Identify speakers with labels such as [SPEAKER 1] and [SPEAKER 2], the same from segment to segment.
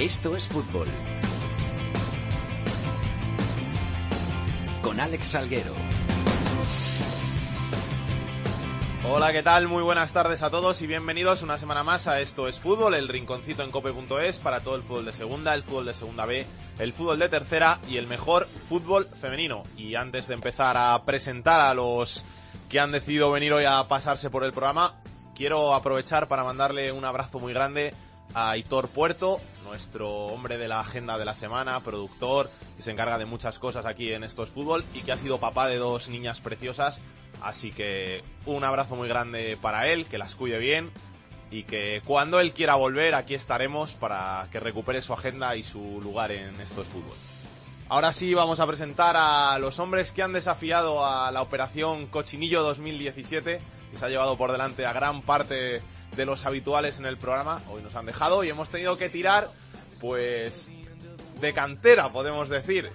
[SPEAKER 1] Esto es fútbol. Con Alex Salguero.
[SPEAKER 2] Hola, ¿qué tal? Muy buenas tardes a todos y bienvenidos una semana más a Esto es Fútbol, el rinconcito en cope.es para todo el fútbol de segunda, el fútbol de segunda B, el fútbol de tercera y el mejor fútbol femenino. Y antes de empezar a presentar a los que han decidido venir hoy a pasarse por el programa, quiero aprovechar para mandarle un abrazo muy grande a Hitor Puerto, nuestro hombre de la agenda de la semana, productor, que se encarga de muchas cosas aquí en Esto es Fútbol y que ha sido papá de dos niñas preciosas Así que un abrazo muy grande para él, que las cuide bien y que cuando él quiera volver aquí estaremos para que recupere su agenda y su lugar en estos fútbol. Ahora sí vamos a presentar a los hombres que han desafiado a la operación Cochinillo 2017, que se ha llevado por delante a gran parte de los habituales en el programa. Hoy nos han dejado y hemos tenido que tirar, pues, de cantera, podemos decir.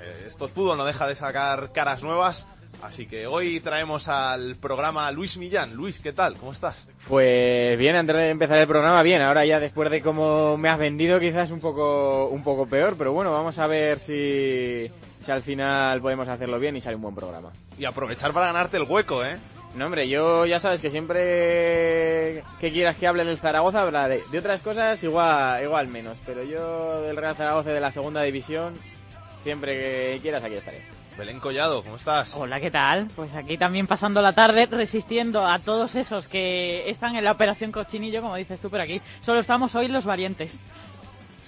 [SPEAKER 2] Eh, Estos fútbol no deja de sacar caras nuevas Así que hoy traemos al programa Luis Millán. Luis, ¿qué tal? ¿Cómo estás?
[SPEAKER 3] Pues bien, antes de empezar el programa, bien. Ahora ya después de cómo me has vendido, quizás un poco, un poco peor, pero bueno, vamos a ver si, si al final podemos hacerlo bien y sale un buen programa.
[SPEAKER 2] Y aprovechar para ganarte el hueco, ¿eh?
[SPEAKER 3] No, hombre, yo ya sabes que siempre que quieras que hable en el Zaragoza hablaré. De otras cosas, igual, igual menos. Pero yo del Real Zaragoza de la segunda división, siempre que quieras, aquí estaré.
[SPEAKER 2] Belén Collado, ¿cómo estás?
[SPEAKER 4] Hola, ¿qué tal? Pues aquí también pasando la tarde resistiendo a todos esos que están en la operación cochinillo, como dices tú, pero aquí solo estamos hoy los valientes.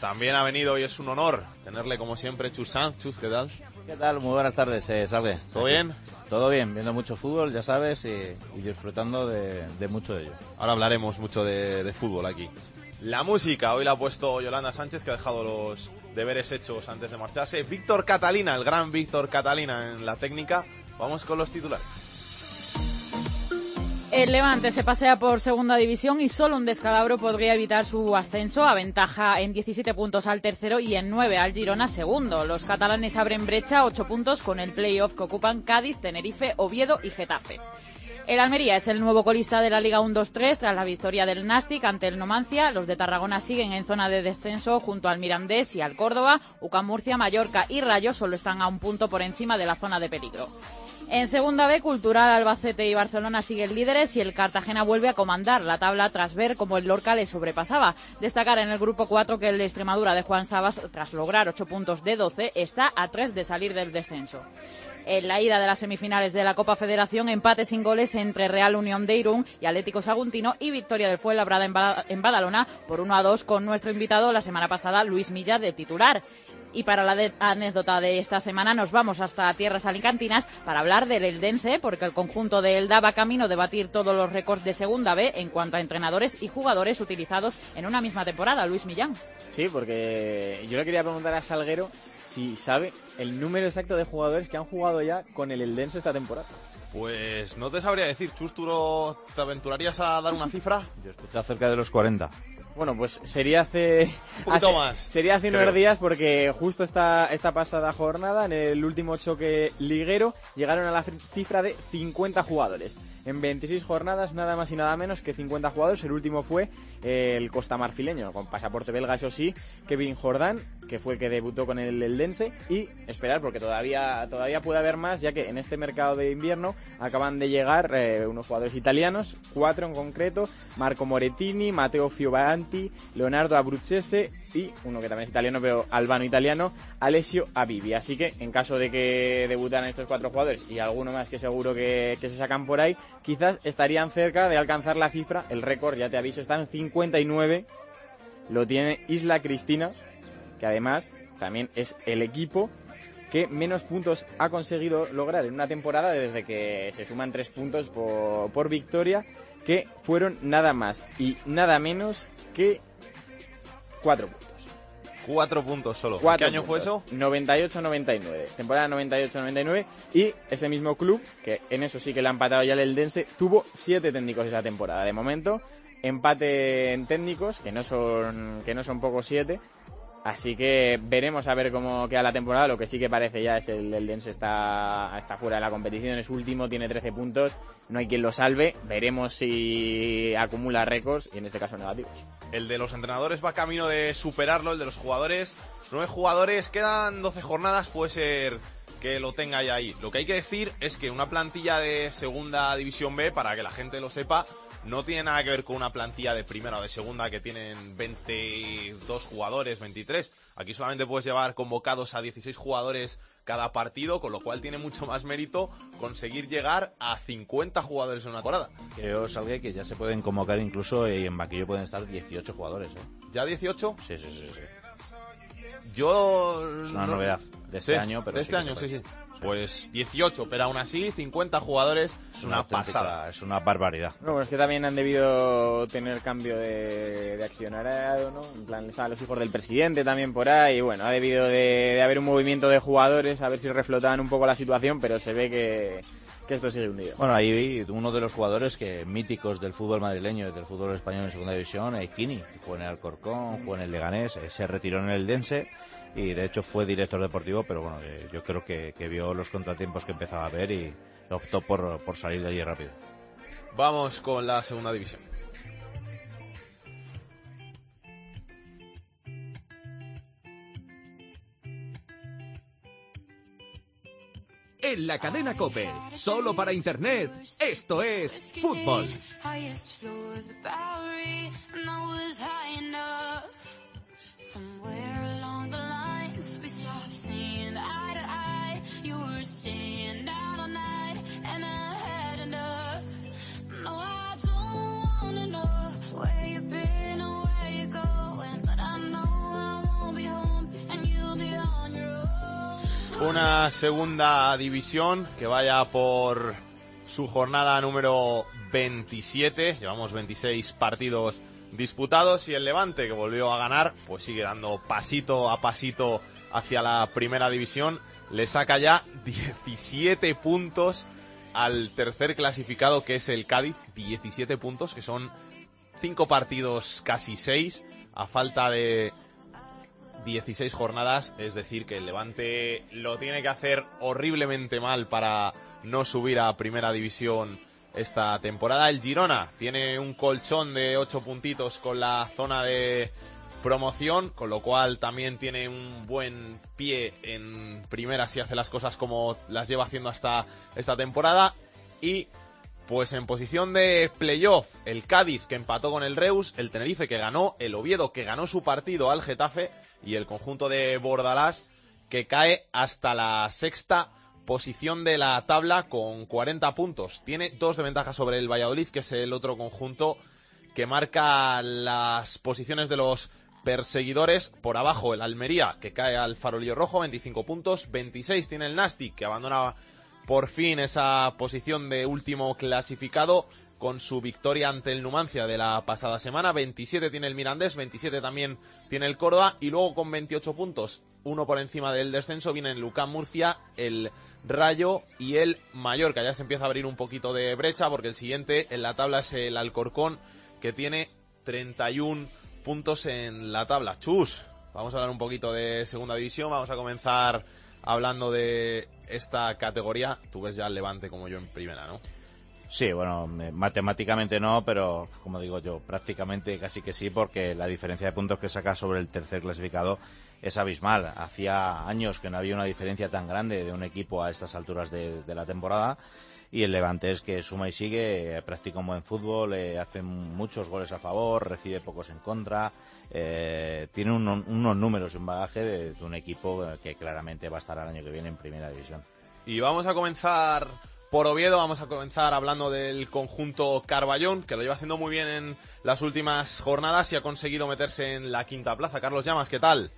[SPEAKER 2] También ha venido y es un honor tenerle como siempre Chus Chus, ¿qué tal?
[SPEAKER 5] ¿Qué tal? Muy buenas tardes, eh, Salve.
[SPEAKER 2] ¿Todo bien?
[SPEAKER 5] Todo bien, viendo mucho fútbol, ya sabes, y, disfrutando de, mucho de ello.
[SPEAKER 2] Ahora hablaremos mucho de, de fútbol aquí. La música, hoy la ha puesto Yolanda Sánchez, que ha dejado los deberes hechos antes de marcharse. Víctor Catalina, el gran Víctor Catalina en la técnica. Vamos con los titulares.
[SPEAKER 4] El Levante se pasea por segunda división y solo un descalabro podría evitar su ascenso. Aventaja en 17 puntos al tercero y en 9 al Girona segundo. Los catalanes abren brecha 8 puntos con el playoff que ocupan Cádiz, Tenerife, Oviedo y Getafe. El Almería es el nuevo colista de la Liga 1-2-3 tras la victoria del Nastic ante el Nomancia. Los de Tarragona siguen en zona de descenso junto al Mirandés y al Córdoba. UCAM Murcia, Mallorca y Rayo solo están a un punto por encima de la zona de peligro. En segunda B, Cultural, Albacete y Barcelona siguen líderes y el Cartagena vuelve a comandar la tabla tras ver cómo el Lorca le sobrepasaba. Destacar en el grupo 4 que el de Extremadura de Juan Sabas, tras lograr 8 puntos de 12, está a 3 de salir del descenso. En la ida de las semifinales de la Copa Federación, empate sin goles entre Real Unión de Irún y Atlético Saguntino y victoria del Fuenlabrada en Badalona por 1 a 2 con nuestro invitado la semana pasada, Luis Milla, de titular. Y para la anécdota de esta semana nos vamos hasta tierras alicantinas para hablar del Eldense, porque el conjunto de Elda va camino de batir todos los récords de Segunda B en cuanto a entrenadores y jugadores utilizados en una misma temporada. Luis Millán.
[SPEAKER 3] Sí, porque yo le quería preguntar a Salguero si sabe el número exacto de jugadores que han jugado ya con el Eldense esta temporada.
[SPEAKER 2] Pues no te sabría decir, Chus, te aventurarías a dar una cifra?
[SPEAKER 5] Yo escuché cerca de los 40.
[SPEAKER 3] Bueno, pues sería hace...
[SPEAKER 2] Un más.
[SPEAKER 3] Sería hace unos días porque justo esta, esta pasada jornada, en el último choque liguero, llegaron a la cifra de 50 jugadores en 26 jornadas, nada más y nada menos que 50 jugadores. El último fue eh, el Costa Marfileño, con pasaporte belga, eso sí, Kevin Jordán, que fue el que debutó con el Eldense. Y esperar, porque todavía, todavía puede haber más, ya que en este mercado de invierno acaban de llegar eh, unos jugadores italianos, cuatro en concreto: Marco Moretini, Matteo Fiovanti, Leonardo Abruzzese y uno que también es italiano, pero albano-italiano, Alessio Abibi. Así que, en caso de que debutan estos cuatro jugadores y alguno más que seguro que se sacan por ahí, quizás estarían cerca de alcanzar la cifra, el récord, ya te aviso, está en 59, lo tiene Isla Cristina, que además también es el equipo que menos puntos ha conseguido lograr en una temporada desde que se suman tres puntos por, por victoria, que fueron nada más y nada menos que cuatro puntos.
[SPEAKER 2] Cuatro puntos solo.
[SPEAKER 3] ¿Qué
[SPEAKER 2] año fue eso?
[SPEAKER 3] 98-99. Temporada 98-99. Y ese mismo club, que en eso sí que le ha empatado ya el Eldense, tuvo siete técnicos esa temporada. De momento, empate en técnicos, que no son, que no son pocos siete. Así que veremos a ver cómo queda la temporada. Lo que sí que parece ya es el Eldense está, está fuera de la competición, es último, tiene 13 puntos no hay quien lo salve. Veremos si acumula récords y en este caso negativos.
[SPEAKER 2] El de los entrenadores va camino de superarlo, el de los jugadores, nueve jugadores, quedan 12 jornadas, puede ser que lo tenga ya ahí. Lo que hay que decir es que una plantilla de segunda división B, para que la gente lo sepa, no tiene nada que ver con una plantilla de primera o de segunda que tienen 22 jugadores, 23. Aquí solamente puedes llevar convocados a 16 jugadores cada partido, con lo cual tiene mucho más mérito conseguir llegar a 50 jugadores en una temporada.
[SPEAKER 5] Creo, Salgue, que ya se pueden convocar incluso y en banquillo pueden estar 18 jugadores. ¿eh?
[SPEAKER 2] ¿Ya 18?
[SPEAKER 5] Sí, sí, sí. sí.
[SPEAKER 2] Yo...
[SPEAKER 5] Es una novedad de este
[SPEAKER 2] Sí,
[SPEAKER 5] año, pero
[SPEAKER 2] de este año, sí, sí. Pues 18, pero aún así 50 jugadores es una,
[SPEAKER 5] auténtica-
[SPEAKER 2] pasada.
[SPEAKER 5] Es una barbaridad.
[SPEAKER 3] No, bueno, es que también han debido tener cambio de, de accionariado, ¿no? En plan, estaban los hijos del presidente también por ahí, y bueno, ha debido de, de haber un movimiento de jugadores, a ver si reflotaban un poco la situación, pero se ve que, que esto sigue hundido.
[SPEAKER 5] Bueno, ahí vi uno de los jugadores que míticos del fútbol madrileño y del fútbol español en segunda división, que jugó en el Alcorcón, jugó en el Leganés, eh, se retiró en el Dense y de hecho fue director deportivo, pero bueno, eh, yo creo que, que vio los contratiempos que empezaba a ver y optó por, por salir de allí rápido.
[SPEAKER 2] Vamos con la segunda división.
[SPEAKER 1] En la cadena Cope, solo para internet, esto es fútbol.
[SPEAKER 2] Una segunda división que vaya por su jornada número 27. Llevamos 26 partidos disputados y el Levante que volvió a ganar pues sigue dando pasito a pasito hacia la primera división. Le saca ya 17 puntos al tercer clasificado que es el Cádiz. 17 puntos que son 5 partidos casi 6 a falta de 16 jornadas, es decir, que el Levante lo tiene que hacer horriblemente mal para no subir a primera división esta temporada. El Girona tiene un colchón de 8 puntitos con la zona de promoción, con lo cual también tiene un buen pie en primera si hace las cosas como las lleva haciendo hasta esta temporada. Y pues en posición de playoff, el Cádiz que empató con el Reus, el Tenerife que ganó, el Oviedo que ganó su partido al Getafe y el conjunto de Bordalás que cae hasta la sexta posición de la tabla con 40 puntos. Tiene dos de ventaja sobre el Valladolid, que es el otro conjunto que marca las posiciones de los perseguidores. Por abajo el Almería, que cae al farolillo rojo, 25 puntos. 26 tiene el Nastic, que abandona por fin esa posición de último clasificado con su victoria ante el Numancia de la pasada semana. 27 tiene el Mirandés, 27 también tiene el Córdoba y luego con 28 puntos, uno por encima del descenso, vienen Lucán Murcia, el Rayo y el Mallorca. Ya se empieza a abrir un poquito de brecha porque el siguiente en la tabla es el Alcorcón que tiene 31 puntos en la tabla. Chus, vamos a hablar un poquito de segunda división, vamos a comenzar hablando de esta categoría. Tú ves ya el Levante como yo en primera, ¿no?
[SPEAKER 5] Sí, bueno, me- matemáticamente no, pero como digo yo, prácticamente casi que sí, porque la diferencia de puntos que saca sobre el tercer clasificado es abismal. Hacía años que no había una diferencia tan grande de un equipo a estas alturas de, de la temporada. Y el Levante es que suma y sigue, eh, practica un buen fútbol, eh, hace muchos goles a favor, recibe pocos en contra, eh, tiene uno- unos números y un bagaje de, de un equipo que claramente va a estar el año que viene en primera división.
[SPEAKER 2] Y vamos a comenzar por Oviedo, vamos a comenzar hablando del conjunto Carballón, que lo lleva haciendo muy bien en las últimas jornadas y ha conseguido meterse en la quinta plaza. Carlos Llamas, ¿qué tal?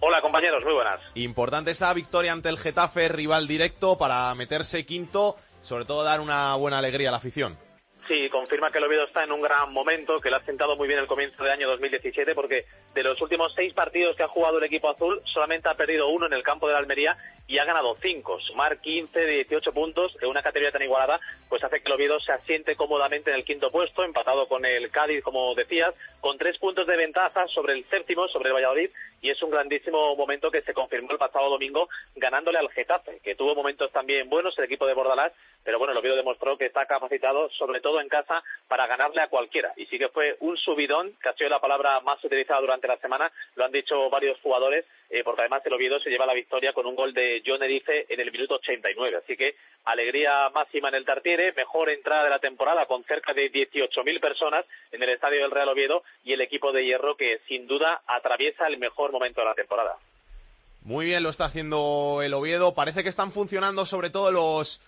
[SPEAKER 6] Hola compañeros, muy buenas.
[SPEAKER 2] Importante esa victoria ante el Getafe, rival directo, para meterse quinto, sobre todo dar una buena alegría a la afición.
[SPEAKER 6] Sí, confirma que el Oviedo está en un gran momento, que le ha sentado muy bien el comienzo del año 2017, porque de los últimos seis partidos que ha jugado el equipo azul, solamente ha perdido uno en el campo de la Almería y ha ganado cinco. Sumar 15 de 18 puntos en una categoría tan igualada, pues hace que el Oviedo se asiente cómodamente en el quinto puesto, empatado con el Cádiz, como decías, con tres puntos de ventaja sobre el séptimo, sobre el Valladolid, y es un grandísimo momento que se confirmó el pasado domingo ganándole al Getafe, que tuvo momentos también buenos el equipo de Bordalás, pero bueno, el Oviedo demostró que está capacitado, sobre todo en casa, para ganarle a cualquiera. Y sí que fue un subidón, que ha sido la palabra más utilizada durante la semana, lo han dicho varios jugadores, eh, porque además el Oviedo se lleva la victoria con un gol de John Erice en el minuto 89. Así que alegría máxima en el Tartiere, mejor entrada de la temporada con cerca de 18.000 personas en el estadio del Real Oviedo y el equipo de Hierro que sin duda atraviesa el mejor momento de la temporada.
[SPEAKER 2] Muy bien lo está haciendo el Oviedo. Parece que están funcionando sobre todo los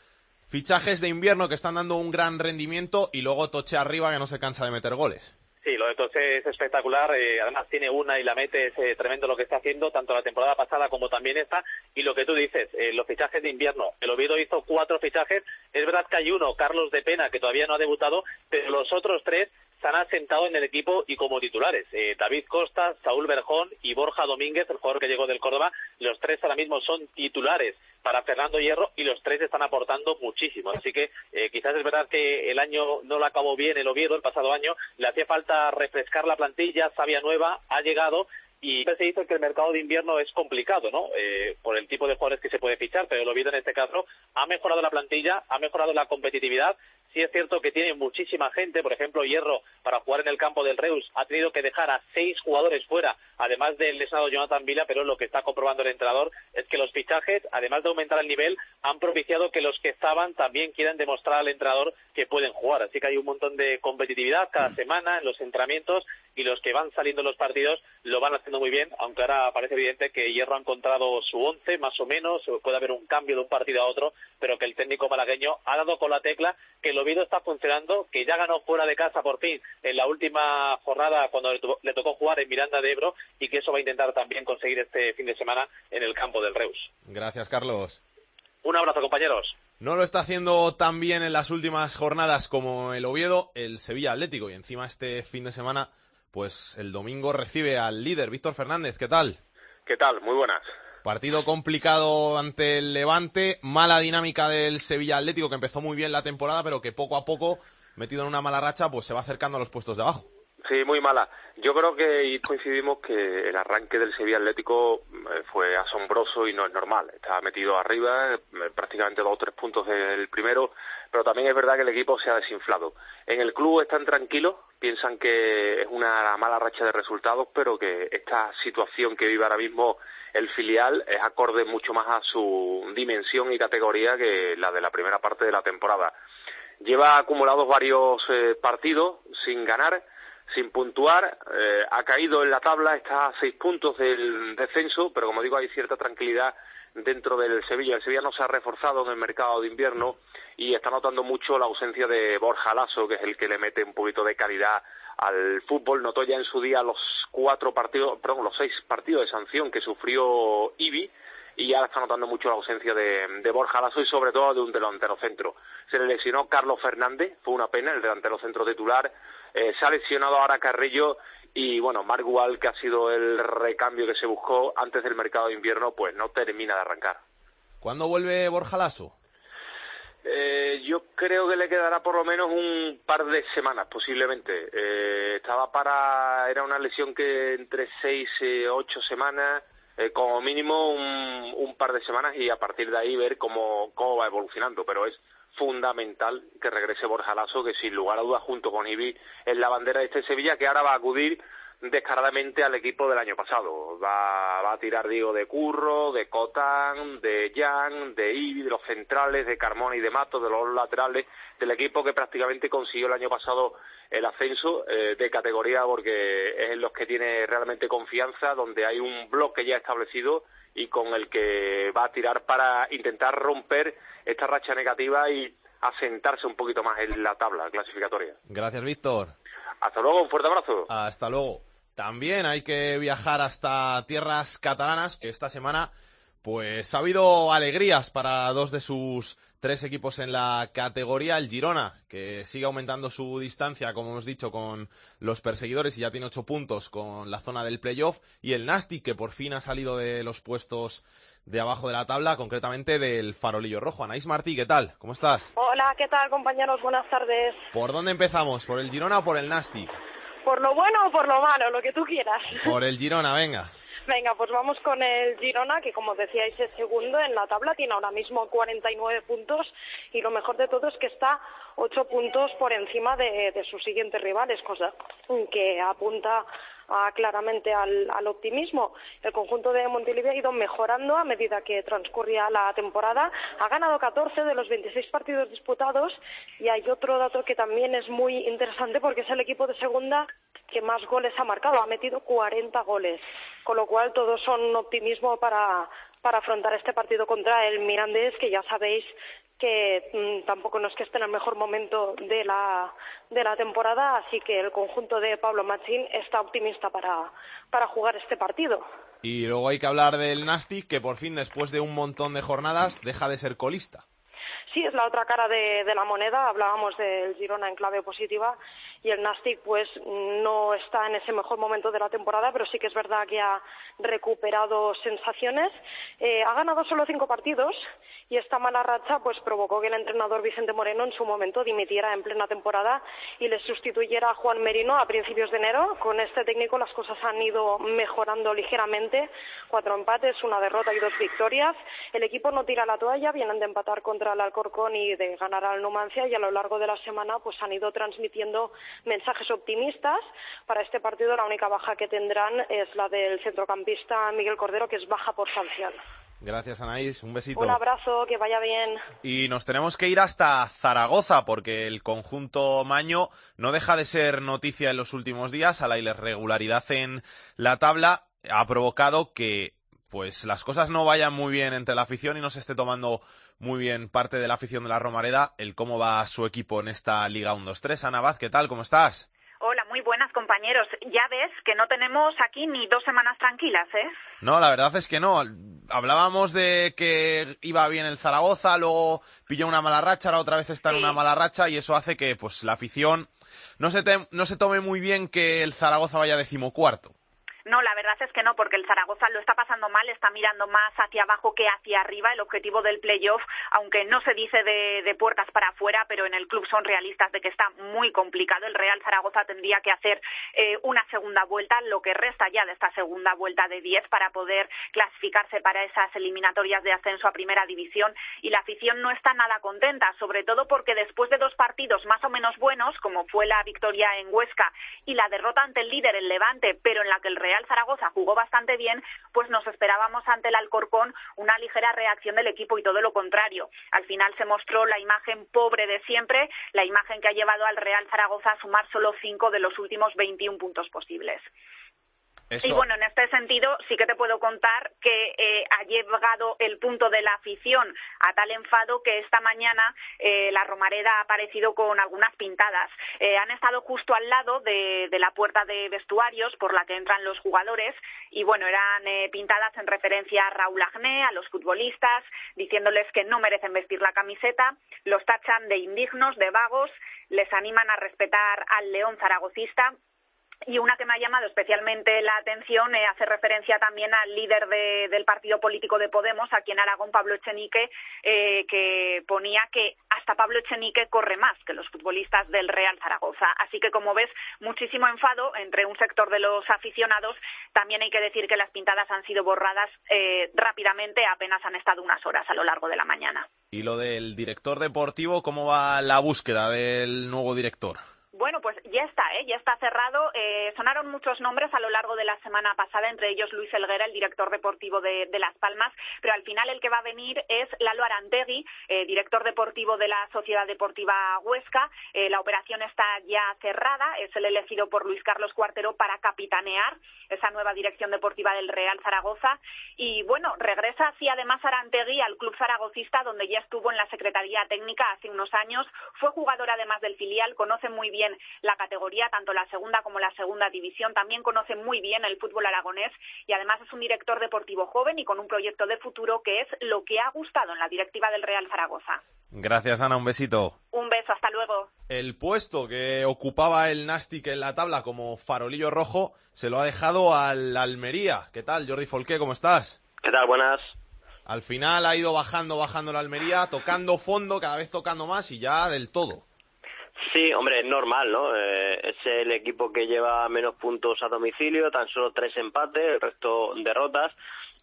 [SPEAKER 2] fichajes de invierno que están dando un gran rendimiento y luego Toche arriba que no se cansa de meter goles.
[SPEAKER 6] Sí, lo de Toche es espectacular. eh, además tiene una y la mete, es eh, tremendo lo que está haciendo, tanto la temporada pasada como también esta. Y lo que tú dices, eh, los fichajes de invierno. El Oviedo hizo cuatro fichajes. Es verdad que hay uno, Carlos de Pena, que todavía no ha debutado, pero los otros tres se han asentado en el equipo y como titulares. Eh, David Costa, Saúl Berjón y Borja Domínguez, el jugador que llegó del Córdoba, los tres ahora mismo son titulares para Fernando Hierro y los tres están aportando muchísimo. Así que eh, quizás es verdad que el año no lo acabó bien el Oviedo, el pasado año, le hacía falta refrescar la plantilla, Sabia Nueva ha llegado y se dice que el mercado de invierno es complicado, ¿no? Eh, por el tipo de jugadores que se puede fichar, pero el Oviedo en este caso ha mejorado la plantilla, ha mejorado la competitividad. Sí es cierto que tiene muchísima gente, por ejemplo, Hierro, para jugar en el campo del Reus, ha tenido que dejar a seis jugadores fuera, además del lesionado Jonathan Vila, pero lo que está comprobando el entrenador es que los fichajes, además de aumentar el nivel, han propiciado que los que estaban también quieran demostrar al entrenador que pueden jugar. Así que hay un montón de competitividad cada semana en los entrenamientos y los que van saliendo en los partidos lo van haciendo muy bien, aunque ahora parece evidente que Hierro ha encontrado su once, más o menos, puede haber un cambio de un partido a otro, pero que el técnico malagueño ha dado con la tecla que el Oviedo está funcionando, que ya ganó fuera de casa por fin en la última jornada cuando le, to- le tocó jugar en Miranda de Ebro y que eso va a intentar también conseguir este fin de semana en el campo del Reus.
[SPEAKER 2] Gracias, Carlos.
[SPEAKER 6] Un abrazo, compañeros.
[SPEAKER 2] No lo está haciendo tan bien en las últimas jornadas como el Oviedo, el Sevilla Atlético. Y encima este fin de semana, pues el domingo recibe al líder, Víctor Fernández. ¿Qué tal?
[SPEAKER 7] ¿Qué tal? Muy buenas.
[SPEAKER 2] Partido complicado ante el Levante, mala dinámica del Sevilla Atlético que empezó muy bien la temporada, pero que poco a poco, metido en una mala racha, pues se va acercando a los puestos de abajo.
[SPEAKER 7] Sí, muy mala. Yo creo que y coincidimos que el arranque del Sevilla Atlético eh, fue asombroso y no es normal. Estaba metido arriba, eh, prácticamente dos o tres puntos del primero, pero también es verdad que el equipo se ha desinflado. En el club están tranquilos, piensan que es una mala racha de resultados, pero que esta situación que vive ahora mismo el filial es acorde mucho más a su dimensión y categoría que la de la primera parte de la temporada. Lleva acumulados varios eh, partidos sin ganar, sin puntuar, eh, ha caído en la tabla, está a seis puntos del descenso, pero como digo, hay cierta tranquilidad dentro del Sevilla. El Sevilla no se ha reforzado en el mercado de invierno y está notando mucho la ausencia de Borja Lasso, que es el que le mete un poquito de calidad al fútbol. Notó ya en su día los cuatro partidos, perdón, los seis partidos de sanción que sufrió Ibi y ya está notando mucho la ausencia de, de Borja Lasso y sobre todo de un delantero centro. Se le lesionó Carlos Fernández, fue una pena, el delantero centro titular. Eh, se ha lesionado ahora Carrillo y bueno, Mark Wall, que ha sido el recambio que se buscó antes del mercado de invierno, pues no termina de arrancar.
[SPEAKER 2] ¿Cuándo vuelve Borja Lasso?
[SPEAKER 7] Eh, yo creo que le quedará por lo menos un par de semanas, posiblemente. Eh, estaba para, era una lesión que entre seis y ocho semanas, eh, como mínimo un, un par de semanas y a partir de ahí ver cómo, cómo va evolucionando. Pero es fundamental que regrese Borja Lasso, que sin lugar a dudas junto con Ibi es la bandera de este Sevilla, que ahora va a acudir descaradamente al equipo del año pasado. Va, va a tirar, digo, de Curro, de Cotan, de Jan, de Ibi, de los centrales, de Carmona y de Mato, de los laterales, del equipo que prácticamente consiguió el año pasado el ascenso eh, de categoría porque es en los que tiene realmente confianza, donde hay un bloque ya establecido y con el que va a tirar para intentar romper esta racha negativa y asentarse un poquito más en la tabla clasificatoria.
[SPEAKER 2] Gracias, Víctor.
[SPEAKER 7] Hasta luego, un fuerte abrazo.
[SPEAKER 2] Hasta luego. También hay que viajar hasta tierras catalanas, que esta semana pues ha habido alegrías para dos de sus tres equipos en la categoría. El Girona, que sigue aumentando su distancia, como hemos dicho, con los perseguidores y ya tiene ocho puntos con la zona del playoff. Y el Nastic, que por fin ha salido de los puestos de abajo de la tabla, concretamente del farolillo rojo. Anaís Martí, ¿qué tal? ¿Cómo estás?
[SPEAKER 8] Hola, ¿qué tal compañeros? Buenas tardes.
[SPEAKER 2] ¿Por dónde empezamos? ¿Por el Girona o por el Nastic?
[SPEAKER 8] ¿Por lo bueno o por lo malo? Lo que tú quieras.
[SPEAKER 2] Por el Girona, venga.
[SPEAKER 8] Venga, pues vamos con el Girona, que como decíais es segundo en la tabla, tiene ahora mismo 49 puntos y lo mejor de todo es que está ocho puntos por encima de, de sus siguientes rivales, cosa que apunta a- claramente al, al optimismo. El conjunto de Montilivi ha ido mejorando a medida que transcurría la temporada. Ha ganado 14 de los 26 partidos disputados y hay otro dato que también es muy interesante porque es el equipo de segunda que más goles ha marcado. Ha metido 40 goles, con lo cual todos son optimismo para, para afrontar este partido contra el Mirandés, que ya sabéis que mm, tampoco no es que esté en el mejor momento de la, de la temporada, así que el conjunto de Pablo Machín está optimista para, para jugar este partido.
[SPEAKER 2] Y luego hay que hablar del Nastic, que por fin, después de un montón de jornadas, deja de ser colista.
[SPEAKER 8] Sí, es la otra cara de, de la moneda. Hablábamos del Girona en clave positiva y el Nastic pues no está en ese mejor momento de la temporada, pero sí que es verdad que ha recuperado sensaciones. Eh, ha ganado solo cinco partidos y esta mala racha pues provocó que el entrenador Vicente Moreno en su momento dimitiera en plena temporada y le sustituyera a Juan Merino a principios de enero. Con este técnico las cosas han ido mejorando ligeramente. Cuatro empates, una derrota y dos victorias. El equipo no tira la toalla, vienen de empatar contra el Alcorcón y de ganar al Numancia y a lo largo de la semana pues han ido transmitiendo mensajes optimistas. Para este partido la única baja que tendrán es la del centrocampista Miguel Cordero que es baja por sanción.
[SPEAKER 2] Gracias, Anaís. Un besito.
[SPEAKER 8] Un abrazo, que vaya bien.
[SPEAKER 2] Y nos tenemos que ir hasta Zaragoza porque el conjunto Maño no deja de ser noticia en los últimos días a la irregularidad en la tabla ha provocado que pues las cosas no vayan muy bien entre la afición y no se esté tomando muy bien parte de la afición de la Romareda el cómo va su equipo en esta Liga 1-2-3. Ana Vaz, ¿qué tal? ¿Cómo estás?
[SPEAKER 9] Muy buenas compañeros. Ya ves que no tenemos aquí ni dos semanas tranquilas, ¿eh?
[SPEAKER 2] No, la verdad es que no. Hablábamos de que iba bien el Zaragoza, luego pilló una mala racha, ahora otra vez está en una mala racha y eso hace que pues la afición no se, te- no se tome muy bien que el Zaragoza vaya decimocuarto.
[SPEAKER 9] No, la verdad es que no, porque el Zaragoza lo está pasando mal, está mirando más hacia abajo que hacia arriba. El objetivo del playoff, aunque no se dice de, puertas para afuera, pero en el club son realistas de que está muy complicado. El Real Zaragoza tendría que hacer eh, una segunda vuelta, lo que resta ya de esta segunda vuelta de 10 para poder clasificarse para esas eliminatorias de ascenso a primera división. Y la afición no está nada contenta, sobre todo porque después de dos partidos más o menos buenos, como fue la victoria en Huesca y la derrota ante el líder, el Levante, pero en la que el Real Zaragoza jugó bastante bien, pues nos esperábamos ante el Alcorcón una ligera reacción del equipo y todo lo contrario. Al final se mostró la imagen pobre de siempre, la imagen que ha llevado al Real Zaragoza a sumar solo cinco de los últimos 21 puntos posibles. Y bueno, en este sentido sí que te puedo contar que eh, ha llegado el punto de la afición a tal enfado que esta mañana eh, la Romareda ha aparecido con algunas pintadas. Eh, han estado justo al lado de, de la puerta de vestuarios por la que entran los jugadores y bueno, eran eh, pintadas en referencia a Raúl Agné, a los futbolistas, diciéndoles que no merecen vestir la camiseta, los tachan de indignos, de vagos, les animan a respetar al León zaragocista y una que me ha llamado especialmente la atención eh, hace referencia también al líder de- del partido político de Podemos, aquí en Aragón, Pablo Echenique, eh, que ponía que hasta Pablo Echenique corre más que los futbolistas del Real Zaragoza. Así que, como ves, muchísimo enfado entre un sector de los aficionados. También hay que decir que las pintadas han sido borradas eh, rápidamente, apenas han estado unas horas a lo largo de la mañana.
[SPEAKER 2] y lo del director deportivo, ¿cómo va la búsqueda del nuevo director?
[SPEAKER 9] Ya está, ¿eh? ya está cerrado. Eh, sonaron muchos nombres a lo largo de la semana pasada, entre ellos Luis Elguera, el director deportivo de, de Las Palmas, pero al final el que va a venir es Lalo Arantegui, eh, director deportivo de la Sociedad Deportiva Huesca. Eh, la operación está ya cerrada, es el elegido por Luis Carlos Cuartero para capitanear esa nueva dirección deportiva del Real Zaragoza. Y bueno, regresa así además Arantegui al club zaragocista, donde ya estuvo en la Secretaría Técnica hace unos años. Fue jugador además del filial, conoce muy bien la categoría, tanto la segunda como la segunda división. También conoce muy bien el fútbol aragonés y además es un director deportivo joven y con un proyecto de futuro que es lo que ha gustado en la directiva del Real Zaragoza.
[SPEAKER 2] Gracias, Ana, un besito.
[SPEAKER 9] Un beso, hasta luego.
[SPEAKER 2] El puesto que ocupaba el Nastic en la tabla como farolillo rojo se lo ha dejado al Almería. ¿Qué tal, Jordi Folqué? ¿Cómo estás?
[SPEAKER 10] ¿Qué tal? Buenas.
[SPEAKER 2] Al final ha ido bajando, bajando la Almería, tocando fondo, cada vez tocando más y ya del todo.
[SPEAKER 10] Sí, hombre, es normal, ¿no? Eh, es el equipo que lleva menos puntos a domicilio, tan solo tres empates, el resto derrotas.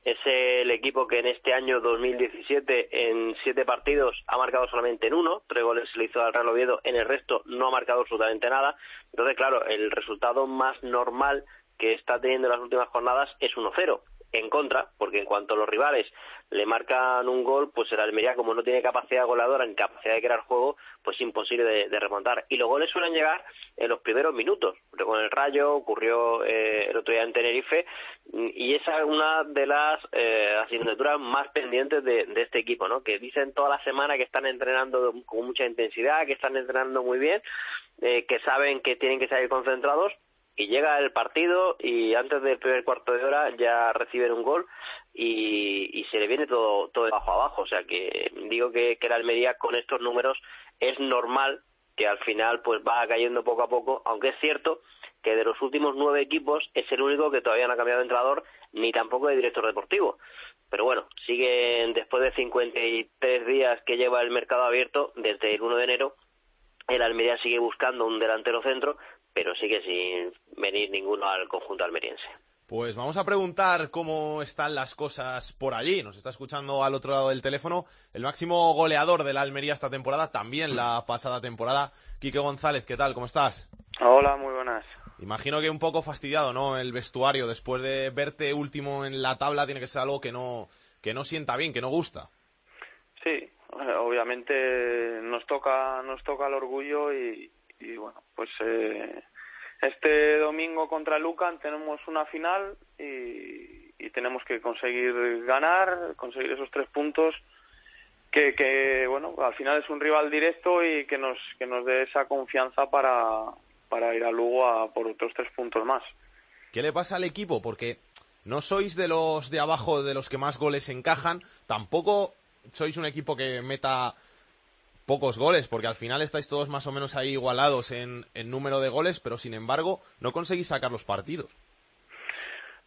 [SPEAKER 10] es el equipo que en este año 2017 en siete partidos ha marcado solamente en uno, tres goles se le hizo al Real Oviedo, en el resto no ha marcado absolutamente nada. Entonces, claro, el resultado más normal que está teniendo en las últimas jornadas es 1-0 en contra, porque en cuanto los rivales le marcan un gol, pues el Almería, como no tiene capacidad goleadora ni capacidad de crear juego, pues es imposible de, remontar. Y los goles suelen llegar en los primeros minutos. Con el Rayo ocurrió eh, el otro día en Tenerife, y esa es una de las eh, asignaturas más pendientes de, este equipo, ¿no? Que dicen toda la semana que están entrenando con mucha intensidad, que están entrenando muy bien, eh, que saben que tienen que salir concentrados, y llega el partido y antes del primer cuarto de hora ya reciben un gol y, y se le viene todo, todo de abajo abajo. O sea que digo que, que la Almería con estos números es normal que al final pues va cayendo poco a poco, aunque es cierto que de los últimos nueve equipos es el único que todavía no ha cambiado de entrenador ni tampoco de director deportivo. Pero bueno, siguen después de 53 días que lleva el mercado abierto, desde el 1 de enero, el Almería sigue buscando un delantero centro, pero sigue sin venir ninguno al conjunto almeriense.
[SPEAKER 2] Pues vamos a preguntar cómo están las cosas por allí. Nos está escuchando al otro lado del teléfono el máximo goleador de la Almería esta temporada, también la pasada temporada, Quique González. ¿Qué tal? ¿Cómo estás?
[SPEAKER 11] Hola, muy buenas.
[SPEAKER 2] Imagino que un poco fastidiado, ¿no? El vestuario, después de verte último en la tabla, tiene que ser algo que no, que no sienta bien, que no gusta.
[SPEAKER 11] Sí, obviamente nos toca, nos toca el orgullo y, y bueno, pues eh, este domingo contra Lucan tenemos una final y, tenemos que conseguir ganar, conseguir esos tres puntos que, que, bueno, al final es un rival directo y que nos, que nos dé esa confianza para, para ir a Lugo a por otros tres puntos más.
[SPEAKER 2] ¿Qué le pasa al equipo? Porque no sois de los de abajo de los que más goles encajan, tampoco sois un equipo que meta pocos goles, porque al final estáis todos más o menos ahí igualados en, número de goles, pero sin embargo no conseguís sacar los partidos.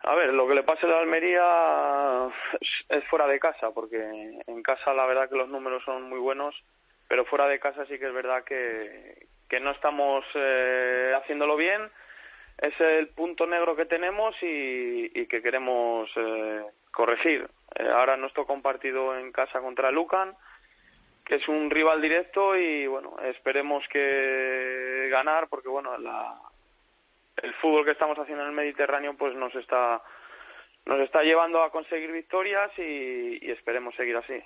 [SPEAKER 11] A ver, lo que le pasa a la Almería es fuera de casa, porque en casa la verdad que los números son muy buenos, pero fuera de casa sí que es verdad que, que no estamos eh, haciéndolo bien. Es el punto negro que tenemos y, que queremos eh, corregir. Eh, ahora nuestro compartido en casa contra Lucan que es un rival directo y bueno, esperemos que ganar porque bueno, la, el fútbol que estamos haciendo en el Mediterráneo pues nos está nos está llevando a conseguir victorias y, esperemos seguir así.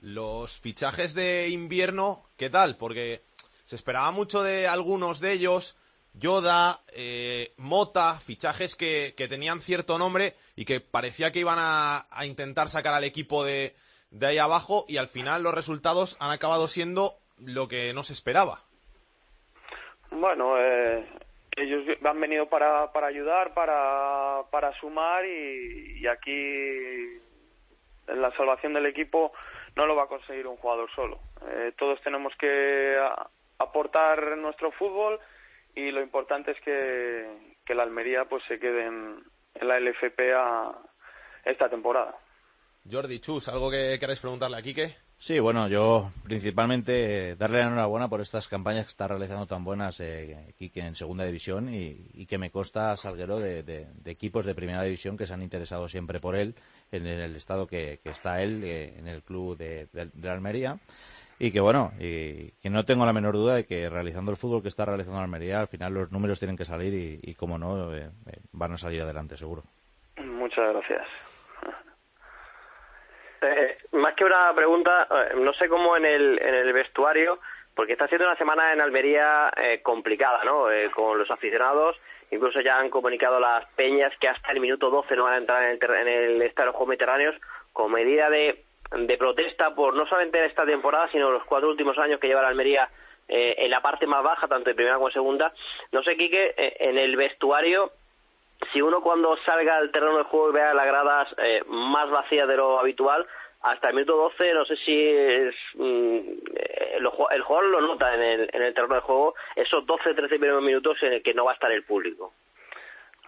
[SPEAKER 2] Los fichajes de invierno, ¿qué tal? Porque se esperaba mucho de algunos de ellos, Yoda, eh, Mota, fichajes que, que, tenían cierto nombre y que parecía que iban a intentar sacar al equipo de, de ahí abajo y al final los resultados han acabado siendo lo que no se esperaba.
[SPEAKER 11] Bueno, eh, ellos han venido para, para ayudar, para, para sumar y, aquí en la salvación del equipo no lo va a conseguir un jugador solo. Eh, todos tenemos que aportar nuestro fútbol y lo importante es que, que la Almería pues se quede en, en la LFP a esta temporada.
[SPEAKER 2] Jordi Chus, ¿algo que queráis preguntarle a Quique?
[SPEAKER 5] Sí, bueno, yo principalmente darle la enhorabuena por estas campañas que está realizando tan buenas eh, Quique en segunda división y, que me consta Salguero de, equipos de primera división que se han interesado siempre por él en el estado que, está él eh, en el club de, Almería y que bueno, y, que no tengo la menor duda de que realizando el fútbol que está realizando Almería al final los números tienen que salir y, como no, eh, van a salir adelante seguro.
[SPEAKER 11] Muchas gracias.
[SPEAKER 10] Eh, más que una pregunta, eh, no sé cómo en el, en el vestuario, porque está siendo una semana en Almería eh, complicada, ¿no? Eh, con los aficionados, incluso ya han comunicado las peñas que hasta el minuto 12 no van a entrar en el, en el Estadio Juegos Mediterráneos con medida de, de protesta por no solamente esta temporada, sino los cuatro últimos años que lleva la Almería eh, en la parte más baja, tanto en primera como en segunda. No sé, Quique, en el vestuario si uno cuando salga al terreno de juego y vea las gradas eh, más vacías de lo habitual, hasta el minuto 12 no sé si es, mm, el, jugador lo nota en el, en el terreno de juego, esos 12-13 primeros minutos en el que no va a estar el público.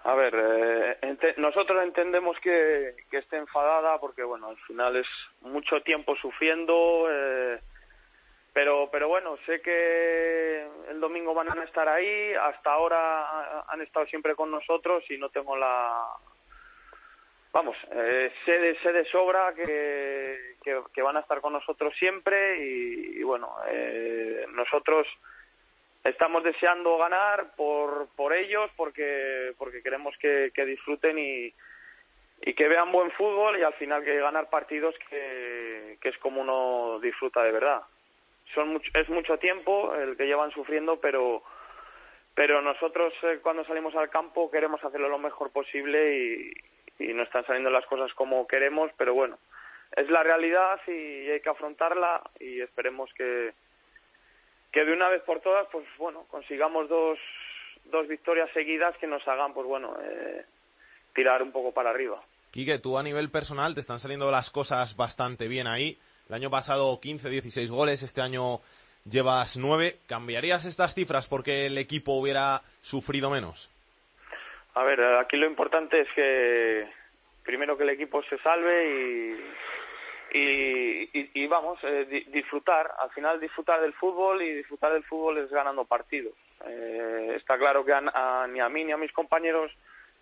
[SPEAKER 11] A ver, eh, nosotros entendemos que, que esté enfadada porque, bueno, al final es mucho tiempo sufriendo, eh, pero pero bueno sé que el domingo van a estar ahí hasta ahora han estado siempre con nosotros y no tengo la vamos, eh, sé, de, sé de sobra que, que, que van a estar con nosotros siempre y, y bueno, eh, nosotros estamos deseando ganar por, por ellos porque, porque queremos que, que disfruten y, y que vean buen fútbol y al final que ganar partidos que, que es como uno disfruta de verdad. Son mucho, es mucho tiempo el que llevan sufriendo, pero pero nosotros eh, cuando salimos al campo queremos hacerlo lo mejor posible y, no están saliendo las cosas como queremos, pero bueno, es la realidad y hay que afrontarla y esperemos que, que de una vez por todas, pues bueno, consigamos dos, dos victorias seguidas que nos hagan, pues bueno, eh, tirar un poco para arriba.
[SPEAKER 2] Quique, tú a nivel personal te están saliendo las cosas bastante bien ahí. El año pasado 15, 16 goles, este año llevas 9. ¿Cambiarías estas cifras porque el equipo hubiera sufrido menos?
[SPEAKER 11] A ver, aquí lo importante es que primero que el equipo se salve y, y, y, vamos, eh, di- disfrutar, al final disfrutar del fútbol y disfrutar del fútbol es ganando partidos. Eh, está claro que a- ni a mí ni a mis compañeros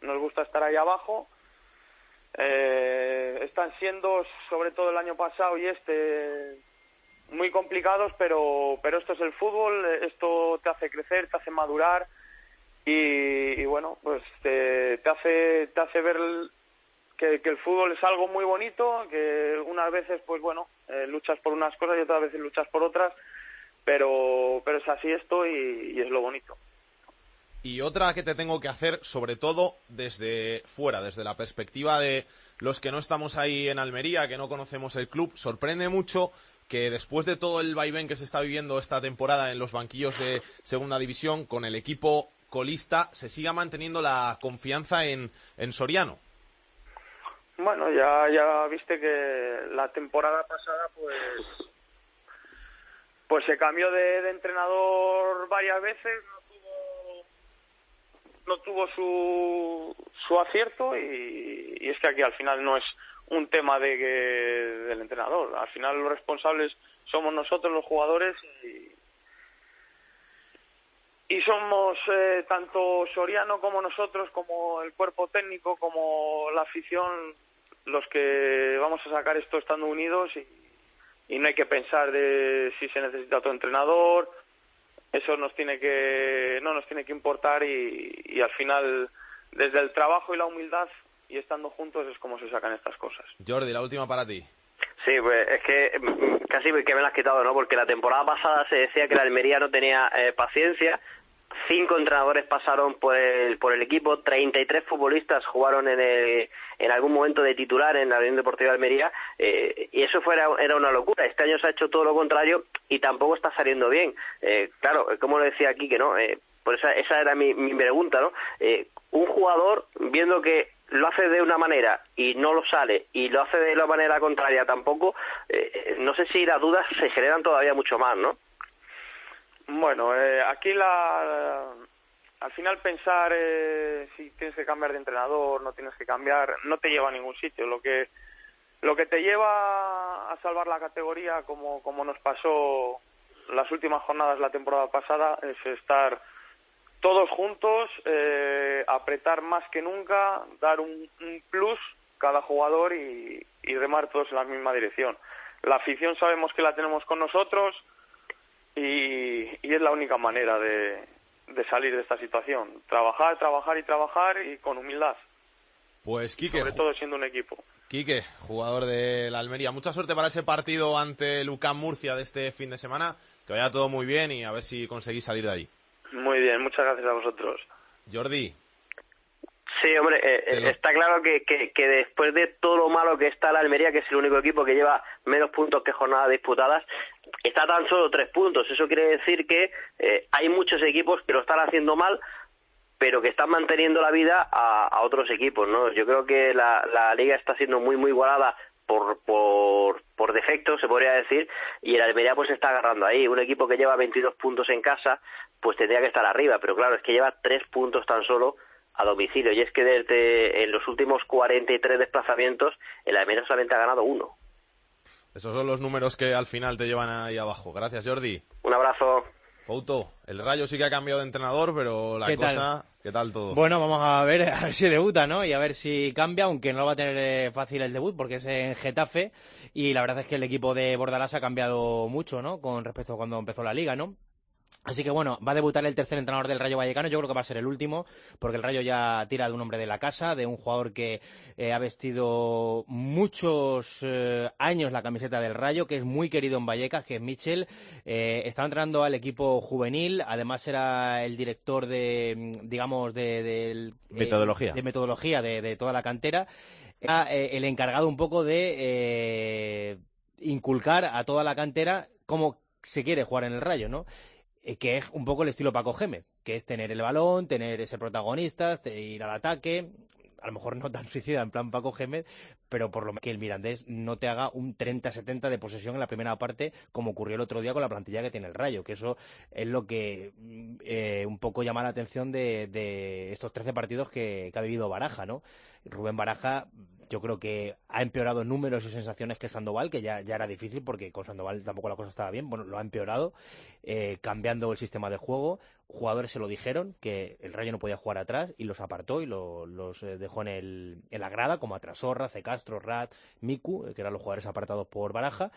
[SPEAKER 11] nos gusta estar ahí abajo. Eh, están siendo, sobre todo el año pasado y este, muy complicados, pero, pero esto es el fútbol, esto te hace crecer, te hace madurar y, y bueno, pues te, te hace, te hace ver que, el fútbol es algo muy bonito, que unas veces, pues bueno, eh, luchas por unas cosas y otras veces luchas por otras, pero, pero es así esto y es lo bonito.
[SPEAKER 2] Y otra que te tengo que hacer, sobre todo desde fuera, desde la perspectiva de los que no estamos ahí en Almería, que no conocemos el club, sorprende mucho que después de todo el vaivén que se está viviendo esta temporada en los banquillos de Segunda División, con el equipo colista, se siga manteniendo la confianza en, en Soriano.
[SPEAKER 11] Bueno, ya, ya viste que la temporada pasada, pues, pues se cambió de, entrenador varias veces, no tuvo su, su acierto y, es que aquí al final no es un tema de del entrenador, al final los responsables somos nosotros los jugadores y, y somos eh, tanto Soriano como nosotros, como el cuerpo técnico, como la afición, los que vamos a sacar esto estando unidos y, y no hay que pensar de si se necesita otro entrenador, eso nos tiene que no nos tiene que importar y, y al final desde el trabajo y la humildad y estando juntos es como se sacan estas cosas.
[SPEAKER 2] Jordi, la última para ti.
[SPEAKER 10] Sí, pues es que mm, casi que me lo has quitado, ¿no? Porque la temporada pasada se decía que la Almería no tenía eh, paciencia. Cinco entrenadores pasaron por el, por el equipo, 33 futbolistas jugaron en, el- en algún momento de titular en la Unión Deportiva de Almería eh, y eso fuera, era una locura. Este año se ha hecho todo lo contrario y tampoco está saliendo bien. Eh, claro, como lo decía aquí, que no, eh, por esa, esa era mi, mi pregunta, ¿no? Eh, un jugador viendo que lo hace de una manera y no lo sale y lo hace de la manera contraria tampoco, eh, no sé si las dudas se generan todavía mucho más, ¿no?
[SPEAKER 11] Bueno, eh, aquí la, al final pensar eh, si tienes que cambiar de entrenador, no tienes que cambiar, no te lleva a ningún sitio. Lo que lo que te lleva a salvar la categoría, como como nos pasó las últimas jornadas la temporada pasada, es estar todos juntos, eh, apretar más que nunca, dar un, un plus cada jugador y, y remar todos en la misma dirección. La afición sabemos que la tenemos con nosotros y, y es la única manera de, de salir de esta situación. Trabajar, trabajar y trabajar y con humildad,
[SPEAKER 2] Pues Quique,
[SPEAKER 11] sobre todo siendo un equipo.
[SPEAKER 2] Quique, jugador de la Almería. Mucha suerte para ese partido ante el UCAM Murcia de este fin de semana. Que vaya todo muy bien y a ver si conseguís salir de ahí.
[SPEAKER 11] Muy bien, muchas gracias a vosotros.
[SPEAKER 2] Jordi,
[SPEAKER 10] Sí, hombre, eh,
[SPEAKER 2] lo-
[SPEAKER 10] está claro que, que, que después de todo lo malo que está la Almería, que es el único equipo que lleva menos puntos que jornadas disputadas, está tan solo tres puntos. Eso quiere decir que eh, hay muchos equipos que lo están haciendo mal, pero que están manteniendo la vida a, otros equipos, ¿no? Yo creo que la, la liga está siendo muy, muy igualada por, por, defecto, se podría decir, y el Almería pues está agarrando ahí. Un equipo que lleva 22 puntos en casa, pues tendría que estar arriba, pero claro, es que lleva tres puntos tan solo a domicilio, y es que desde en los últimos 43 desplazamientos, el Almería solamente ha ganado uno.
[SPEAKER 2] Esos son los números que al final te llevan ahí abajo. Gracias, Jordi.
[SPEAKER 10] Un abrazo.
[SPEAKER 2] Fouto, el Rayo sí que ha cambiado de entrenador, pero la
[SPEAKER 3] ¿Qué tal?
[SPEAKER 2] cosa... ¿Qué tal todo?
[SPEAKER 12] Bueno, vamos a ver, a ver si debuta, ¿no? Y a ver si cambia, aunque no va a tener eh, fácil el debut porque es en Getafe. Y la verdad es que el equipo de Bordalás ha cambiado mucho, ¿no? Con respecto a cuando empezó la liga, ¿no? Así que bueno, va a debutar el tercer entrenador del Rayo Vallecano. Yo creo que va a ser el último, porque el Rayo ya tira de un hombre de la casa, de un jugador que eh, ha vestido muchos eh, años la camiseta del Rayo, que es muy querido en Vallecas, que es Michel. Eh, estaba entrenando al equipo juvenil, además era el director de, digamos, de, eh,
[SPEAKER 5] Metodología.
[SPEAKER 12] de metodología de, de toda la cantera. Era el encargado un poco de inculcar a toda la cantera cómo se quiere jugar en el Rayo, ¿no? Eh, que es un poco el estilo Paco Gémez, que es tener el balón, tener ese protagonista, ir al ataque, a lo mejor no tan suicida en plan Paco Gémez, pero por lo que el Mirandés no te haga un 30-70 de posesión en la primera parte, como ocurrió el otro día con la plantilla que tiene el Rayo, que eso es lo que mm, eh, un poco llama la atención de, de estos 13 partidos que, ha vivido Baraja, ¿no? Rubén Baraja, yo creo que ha empeorado números y sensaciones que Sandoval, que ya, ya era difícil porque con Sandoval tampoco la cosa estaba bien. Bueno, lo ha empeorado, eh, cambiando el sistema de juego. Jugadores se lo dijeron que el Rayo no podía jugar atrás y los apartó y lo- los eh, dejó en, el, en la grada, como Atrasorra, Cecastro, Rat, Miku, eh, que eran los jugadores apartados por Baraja.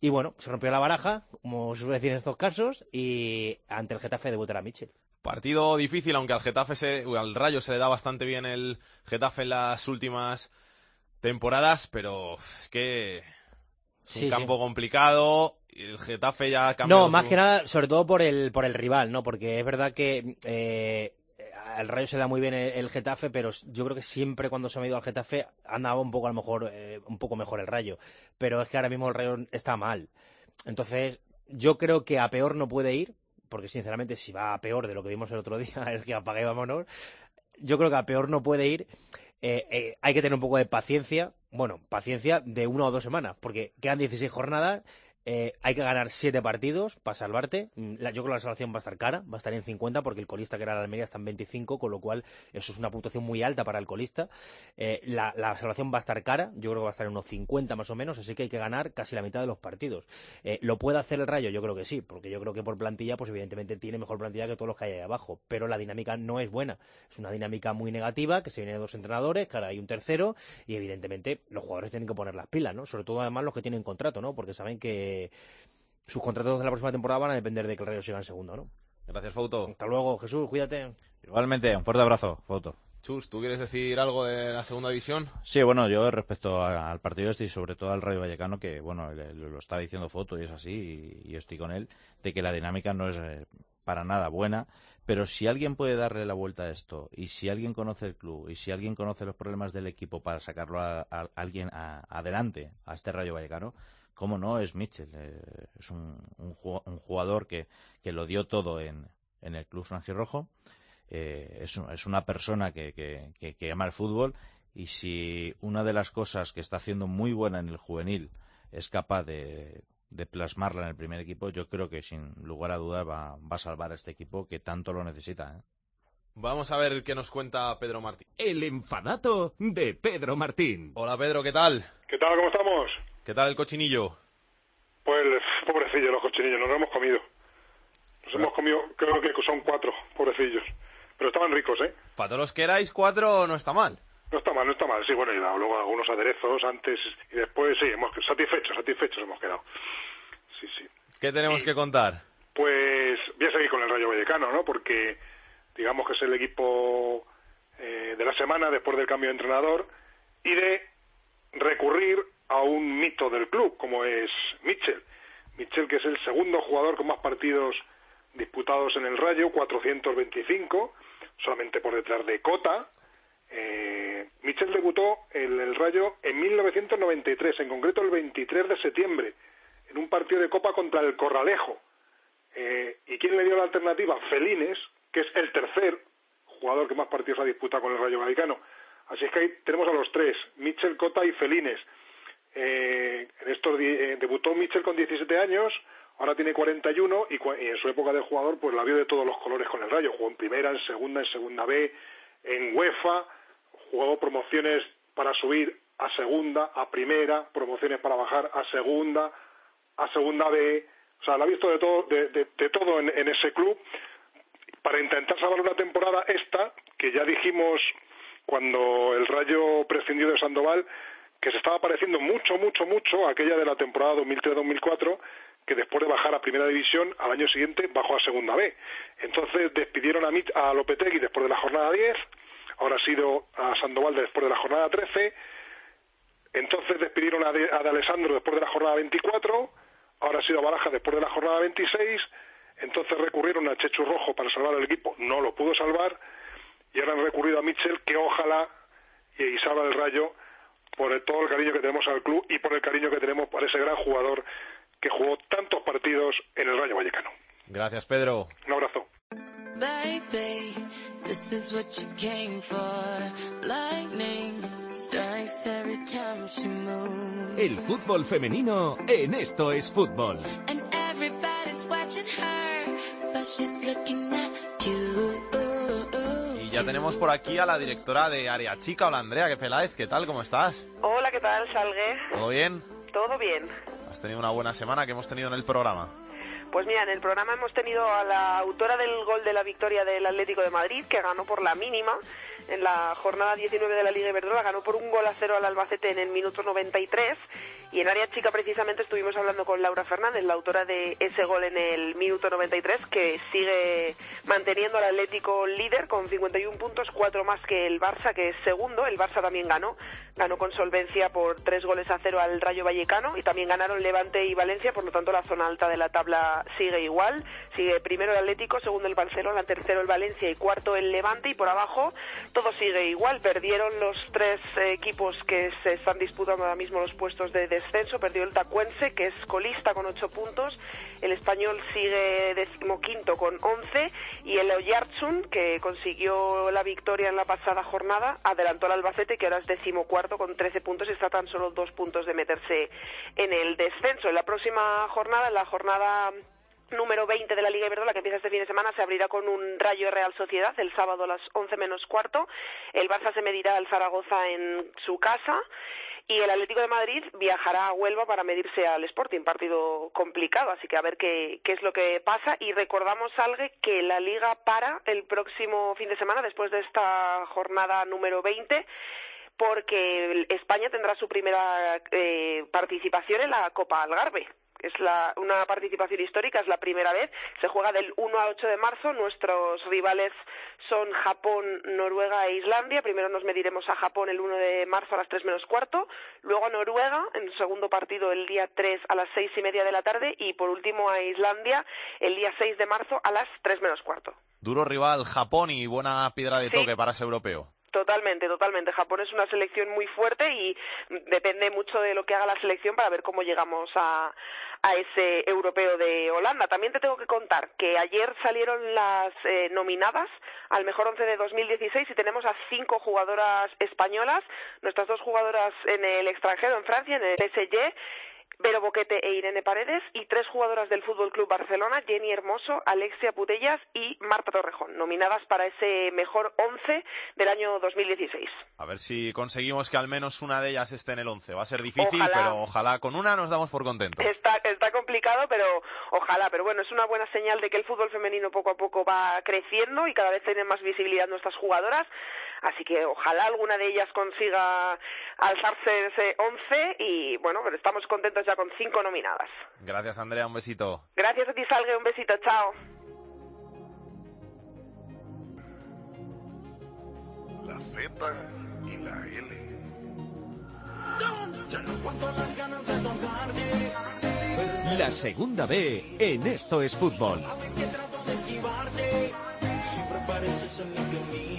[SPEAKER 12] Y bueno, se rompió la baraja, como se suele decir en estos casos, y ante el Getafe debutará Michel.
[SPEAKER 2] Partido difícil, aunque al Getafe se, al Rayo se le da bastante bien el Getafe en las últimas temporadas, pero es que es un
[SPEAKER 12] Sí,
[SPEAKER 2] campo
[SPEAKER 12] sí.
[SPEAKER 2] complicado. El Getafe ya ha cambiado.
[SPEAKER 12] No, más
[SPEAKER 2] su-
[SPEAKER 12] que nada, sobre todo por el, por el rival, ¿no? Porque es verdad que eh, al Rayo se da muy bien el, el Getafe, pero yo creo que siempre cuando se ha ido al Getafe andaba un poco a lo mejor, eh, un poco mejor el Rayo. Pero es que ahora mismo el Rayo está mal. Entonces, yo creo que a peor no puede ir, porque sinceramente si va a peor de lo que vimos el otro día, es que apague y vámonos. Yo creo que a peor no puede ir. Eh, eh, hay que tener un poco de paciencia. Bueno, paciencia de una o dos semanas, porque quedan 16 jornadas. Eh, hay que ganar 7 partidos para salvarte. Mm, la- yo creo que la salvación va a estar cara, va a estar en 50, porque el colista que era la Almería está en 25, con lo cual eso es una puntuación muy alta para el colista. Eh, la, la salvación va a estar cara, yo creo que va a estar en unos 50 más o menos, así que hay que ganar casi la mitad de los partidos. Eh, ¿Lo puede hacer el Rayo? Yo creo que sí, porque yo creo que por plantilla, pues evidentemente tiene mejor plantilla que todos los que hay ahí abajo, pero la dinámica no es buena. Es una dinámica muy negativa, que se viene de dos entrenadores, que ahora hay un tercero, y evidentemente los jugadores tienen que poner las pilas, ¿no? Sobre todo además los que tienen contrato, ¿no? Porque saben que sus contratos de la próxima temporada van a depender de que el Rayo siga en segundo, ¿no?
[SPEAKER 2] Gracias, Fauto.
[SPEAKER 12] Hasta luego, Jesús, cuídate.
[SPEAKER 5] Igualmente, un fuerte abrazo, Foto.
[SPEAKER 2] Chus, ¿tú quieres decir algo de la segunda división?
[SPEAKER 5] Sí, bueno, yo respecto a- al partido este y sobre todo al Rayo Vallecano, que bueno, le- lo, lo está diciendo Foto y es así, y, y yo estoy con él, de que la dinámica no es eh, para nada buena, pero si alguien puede darle la vuelta a esto, y si alguien conoce el club, y si alguien conoce los problemas del equipo para sacarlo a, a alguien a- adelante, a este Rayo Vallecano, cómo no, es Mitchell. eh, es un, un un jugador que, que lo dio todo en, en el club franjirrojo. Eh, es, un- es una persona que, que, que- que ama el fútbol y si una de las cosas que está haciendo muy buena en el juvenil es capaz de, de plasmarla en el primer equipo, yo creo que sin lugar a dudas va, va a salvar a este equipo que tanto lo necesita. ¿eh?
[SPEAKER 2] Vamos a ver qué nos cuenta Pedro Martín.
[SPEAKER 1] El enfadato de Pedro Martín.
[SPEAKER 2] Hola, Pedro, ¿qué tal?
[SPEAKER 13] ¿Qué tal? ¿Cómo estamos?
[SPEAKER 2] ¿Qué tal el cochinillo?
[SPEAKER 13] Pues pobrecillos los cochinillos, nos lo hemos comido. Nos hemos comido, creo que son cuatro, pobrecillos. Pero estaban ricos, ¿eh?
[SPEAKER 2] Para todos los que erais cuatro no está mal.
[SPEAKER 13] No está mal, no está mal. Sí, bueno, y luego algunos aderezos antes y después, sí, hemos satisfechos, satisfechos hemos quedado. Sí, sí.
[SPEAKER 2] ¿Qué tenemos que contar?
[SPEAKER 13] Pues voy a seguir con el Rayo Vallecano, ¿no? Porque digamos que es el equipo eh, de la semana después del cambio de entrenador y de recurrir a un mito del club, como es Mitchell. Mitchell, que es el segundo jugador con más partidos disputados en el Rayo, 425, solamente por detrás de Cota. Eh, Mitchell debutó en el Rayo en 1993, en concreto el 23 de septiembre, en un partido de Copa contra el Corralejo. Eh, ¿Y quién le dio la alternativa? Felines, que es el tercer jugador que más partidos ha disputado con el Rayo Vallecano. Así es que ahí tenemos a los tres, Mitchell, Cota y Felines. Eh, en estos eh, debutó Mitchell con 17 años, ahora tiene 41 y, y en su época de jugador pues la vio de todos los colores con el Rayo. Jugó en primera, en segunda, en segunda B, en UEFA, jugó promociones para subir a segunda, a primera, promociones para bajar a segunda, a segunda B, o sea, la ha visto de todo, de, de- de todo en, en ese club para intentar salvar una temporada esta que ya dijimos cuando el Rayo prescindió de Sandoval que se estaba pareciendo mucho, mucho, mucho a aquella de la temporada 2003-2004 que después de bajar a primera división al año siguiente bajó a segunda B. Entonces despidieron a, Mit- a Lopetegui después de la jornada 10, ahora ha sido a Sandoval después de la jornada 13, entonces despidieron a de, Alessandro después de la jornada 24, ahora ha sido a Baraja después de la jornada 26, entonces recurrieron a Chechu Rojo para salvar el equipo, no lo pudo salvar, y ahora han recurrido a Mitchell, que ojalá y, y salva el rayo por el- todo el cariño que tenemos al club y por el cariño que tenemos para ese gran jugador que jugó tantos partidos en el Rayo Vallecano.
[SPEAKER 2] Gracias, Pedro.
[SPEAKER 13] Un abrazo.
[SPEAKER 14] Baby, this is what you came for. Lightning strikes every time she moves.
[SPEAKER 1] El fútbol femenino en Esto es Fútbol.
[SPEAKER 14] And everybody's watching her, but she's looking at
[SPEAKER 2] ya tenemos por aquí a la directora de Área Chica, hola Andrea, ¿qué Peláez? ¿Qué tal? ¿Cómo estás?
[SPEAKER 15] Hola, ¿qué tal, Salgue?
[SPEAKER 2] ¿Todo bien?
[SPEAKER 15] ¿Todo bien?
[SPEAKER 2] ¿Has tenido una buena semana que hemos tenido en el programa?
[SPEAKER 15] Pues mira, en el programa hemos tenido a la autora del gol de la victoria del Atlético de Madrid, que ganó por la mínima en la jornada 19 de la Liga Iberdrola, ganó por un gol a cero al Albacete en el minuto 93. Y en área chica precisamente estuvimos hablando con Laura Fernández, la autora de ese gol en el minuto 93, que sigue manteniendo al Atlético líder con 51 puntos, cuatro más que el Barça, que es segundo. El Barça también ganó, ganó con solvencia por tres goles a cero al Rayo Vallecano y también ganaron Levante y Valencia, por lo tanto la zona alta de la tabla sigue igual. Sigue primero el Atlético, segundo el Barcelona, tercero el Valencia y cuarto el Levante y por abajo todo sigue igual. Perdieron los tres equipos que se están disputando ahora mismo los puestos de descenso. Perdió el Tacuense, que es colista con ocho puntos. El Español sigue decimoquinto con once. Y el Oyarzun, que consiguió la victoria en la pasada jornada, adelantó al Albacete, que ahora es decimocuarto con trece puntos y está tan solo dos puntos de meterse en el descenso. En la próxima jornada, en la jornada número 20 de la Liga Iberdrola que empieza este fin de semana se abrirá con un Rayo Real Sociedad el sábado a las 11 menos cuarto. El Barça se medirá al Zaragoza en su casa y el Atlético de Madrid viajará a Huelva para medirse al Sporting, partido complicado, así que a ver qué, qué es lo que pasa. Y recordamos, Alge, que la Liga para el próximo fin de semana, después de esta jornada número 20, porque España tendrá su primera eh, participación en la Copa Algarve. Es la, una participación histórica, es la primera vez. Se juega del 1 al 8 de marzo. Nuestros rivales son Japón, Noruega e Islandia. Primero nos mediremos a Japón el 1 de marzo a las 3 menos cuarto. Luego a Noruega en segundo partido el día 3 a las 6 y media de la tarde. Y por último a Islandia el día 6 de marzo a las 3 menos cuarto.
[SPEAKER 2] Duro rival Japón y buena piedra de
[SPEAKER 15] Sí.
[SPEAKER 2] toque para ese europeo.
[SPEAKER 15] Totalmente, totalmente. Japón es una selección muy fuerte y depende mucho de lo que haga la selección para ver cómo llegamos a, ese europeo de Holanda. También te tengo que contar que ayer salieron las eh, nominadas al mejor once de 2016 y tenemos a cinco jugadoras españolas, nuestras dos jugadoras en el extranjero, en Francia, en el PSG. Vero Boquete e Irene Paredes y tres jugadoras del Fútbol Club Barcelona, Jenny Hermoso, Alexia Putellas y Marta Torrejón, nominadas para ese mejor once del año 2016.
[SPEAKER 2] A ver si conseguimos que al menos una de ellas esté en el 11. Va a ser difícil,
[SPEAKER 15] Ojalá.
[SPEAKER 2] pero ojalá con una nos damos por contentos.
[SPEAKER 15] Está, está complicado, pero ojalá. Pero bueno, es una buena señal de que el fútbol femenino poco a poco va creciendo y cada vez tienen más visibilidad nuestras jugadoras. Así que ojalá alguna de ellas consiga alzarse ese 11 y bueno, pero estamos contentos ya con cinco nominadas.
[SPEAKER 2] Gracias, Andrea. Un besito.
[SPEAKER 15] Gracias a ti, Salgue. Un besito. Chao.
[SPEAKER 16] La Z y la L.
[SPEAKER 1] La segunda B en Esto es Fútbol.
[SPEAKER 2] Y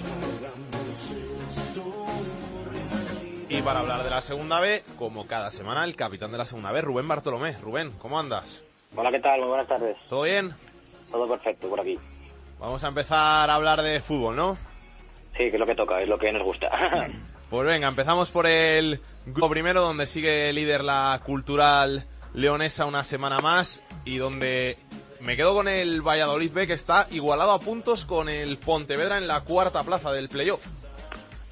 [SPEAKER 2] para hablar de la segunda B, como cada semana, el capitán de la segunda B, Rubén Bartolomé. Rubén, ¿cómo andas?
[SPEAKER 17] Hola, ¿qué tal? Muy buenas tardes.
[SPEAKER 2] ¿Todo bien?
[SPEAKER 17] Todo perfecto por aquí.
[SPEAKER 2] Vamos a empezar a hablar de fútbol, ¿no?
[SPEAKER 17] Sí, que es lo que toca, es lo que nos gusta.
[SPEAKER 2] Pues venga, empezamos por el grupo primero, donde sigue líder la cultural leonesa una semana más y donde me quedo con el Valladolid B, que está igualado a puntos con el Pontevedra en la cuarta plaza del playoff.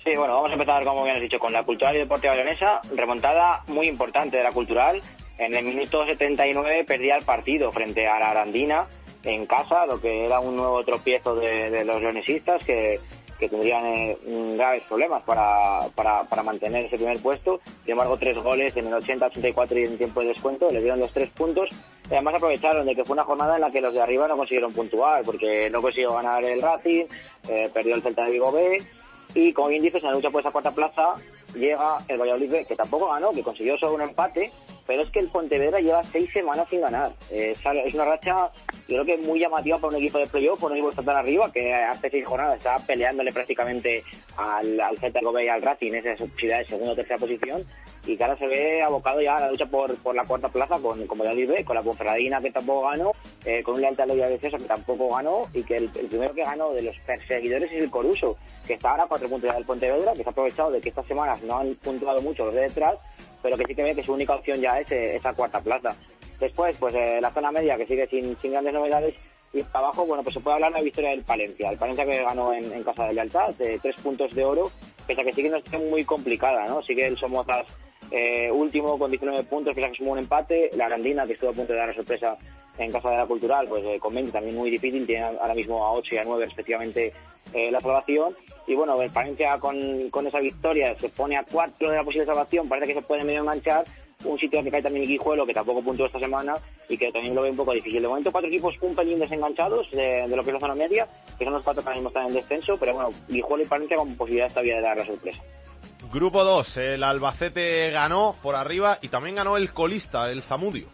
[SPEAKER 17] Sí, bueno, vamos a empezar, como bien has dicho, con la Cultural y Deportiva Leonesa. Remontada muy importante de la Cultural. En el minuto 79 perdía el partido frente a la Arandina en casa, lo que era un nuevo tropiezo de, los leonesistas que, que tendrían eh, graves problemas para, para, para mantener ese primer puesto. Sin embargo, tres goles en el 80-84 y en tiempo de descuento le dieron los tres puntos. Además aprovecharon de que fue una jornada en la que los de arriba no consiguieron puntuar, porque no consiguió ganar el Racing, eh, perdió el Celta de Vigo B, y como bien dices, en la lucha por esa cuarta plaza llega el Valladolid que tampoco ganó, que consiguió solo un empate, pero es que el Pontevedra lleva seis semanas sin ganar. Eh, es una racha, yo creo que muy llamativa para un equipo de playoff, por un equipo que está tan arriba, que hace seis jornadas está peleándole prácticamente al, al Celta y al Racing en esa posibilidad de segunda o tercera posición, y que ahora se ve abocado ya a la lucha por, por la cuarta plaza con, con Valladolid B, con la Ponferradina que tampoco ganó, eh, con un Lealtad de Vicioso que tampoco ganó, y que el, el primero que ganó de los perseguidores es el Coruso, que está ahora a cuatro puntos ya del Pontevedra, que se ha aprovechado de que estas semanas no han puntuado mucho los de detrás, pero que sí que ve que su única opción ya es eh, esa cuarta plaza. Después, pues eh, la zona media que sigue sin, sin grandes novedades y abajo, bueno, pues se puede hablar de la victoria del Palencia. El Palencia que ganó en, en casa de Lealtad, de tres puntos de oro, pese a que sigue una situación muy complicada, ¿no? Sigue el Somozas eh, último con 19 puntos, pese a que sumó un empate. La Arandina, que estuvo a punto de dar la sorpresa en casa de la Cultural, pues eh, con 20 también muy difícil, tiene ahora mismo a 8 y a 9 respectivamente eh, la salvación. Y bueno, el Palencia con, con esa victoria se pone a 4 de la posible salvación, parece que se puede medio enganchar. Un sitio que cae también Guijuelo, que tampoco puntuó esta semana y que también lo ve un poco difícil. De momento, cuatro equipos un pelín desenganchados de, de lo que es la zona media, que son los cuatro que ahora mismo están en descenso, pero bueno, Guijuelo y Palencia con posibilidad todavía de dar la sorpresa.
[SPEAKER 2] Grupo 2, el Albacete ganó por arriba y también ganó el colista, el Zamudio.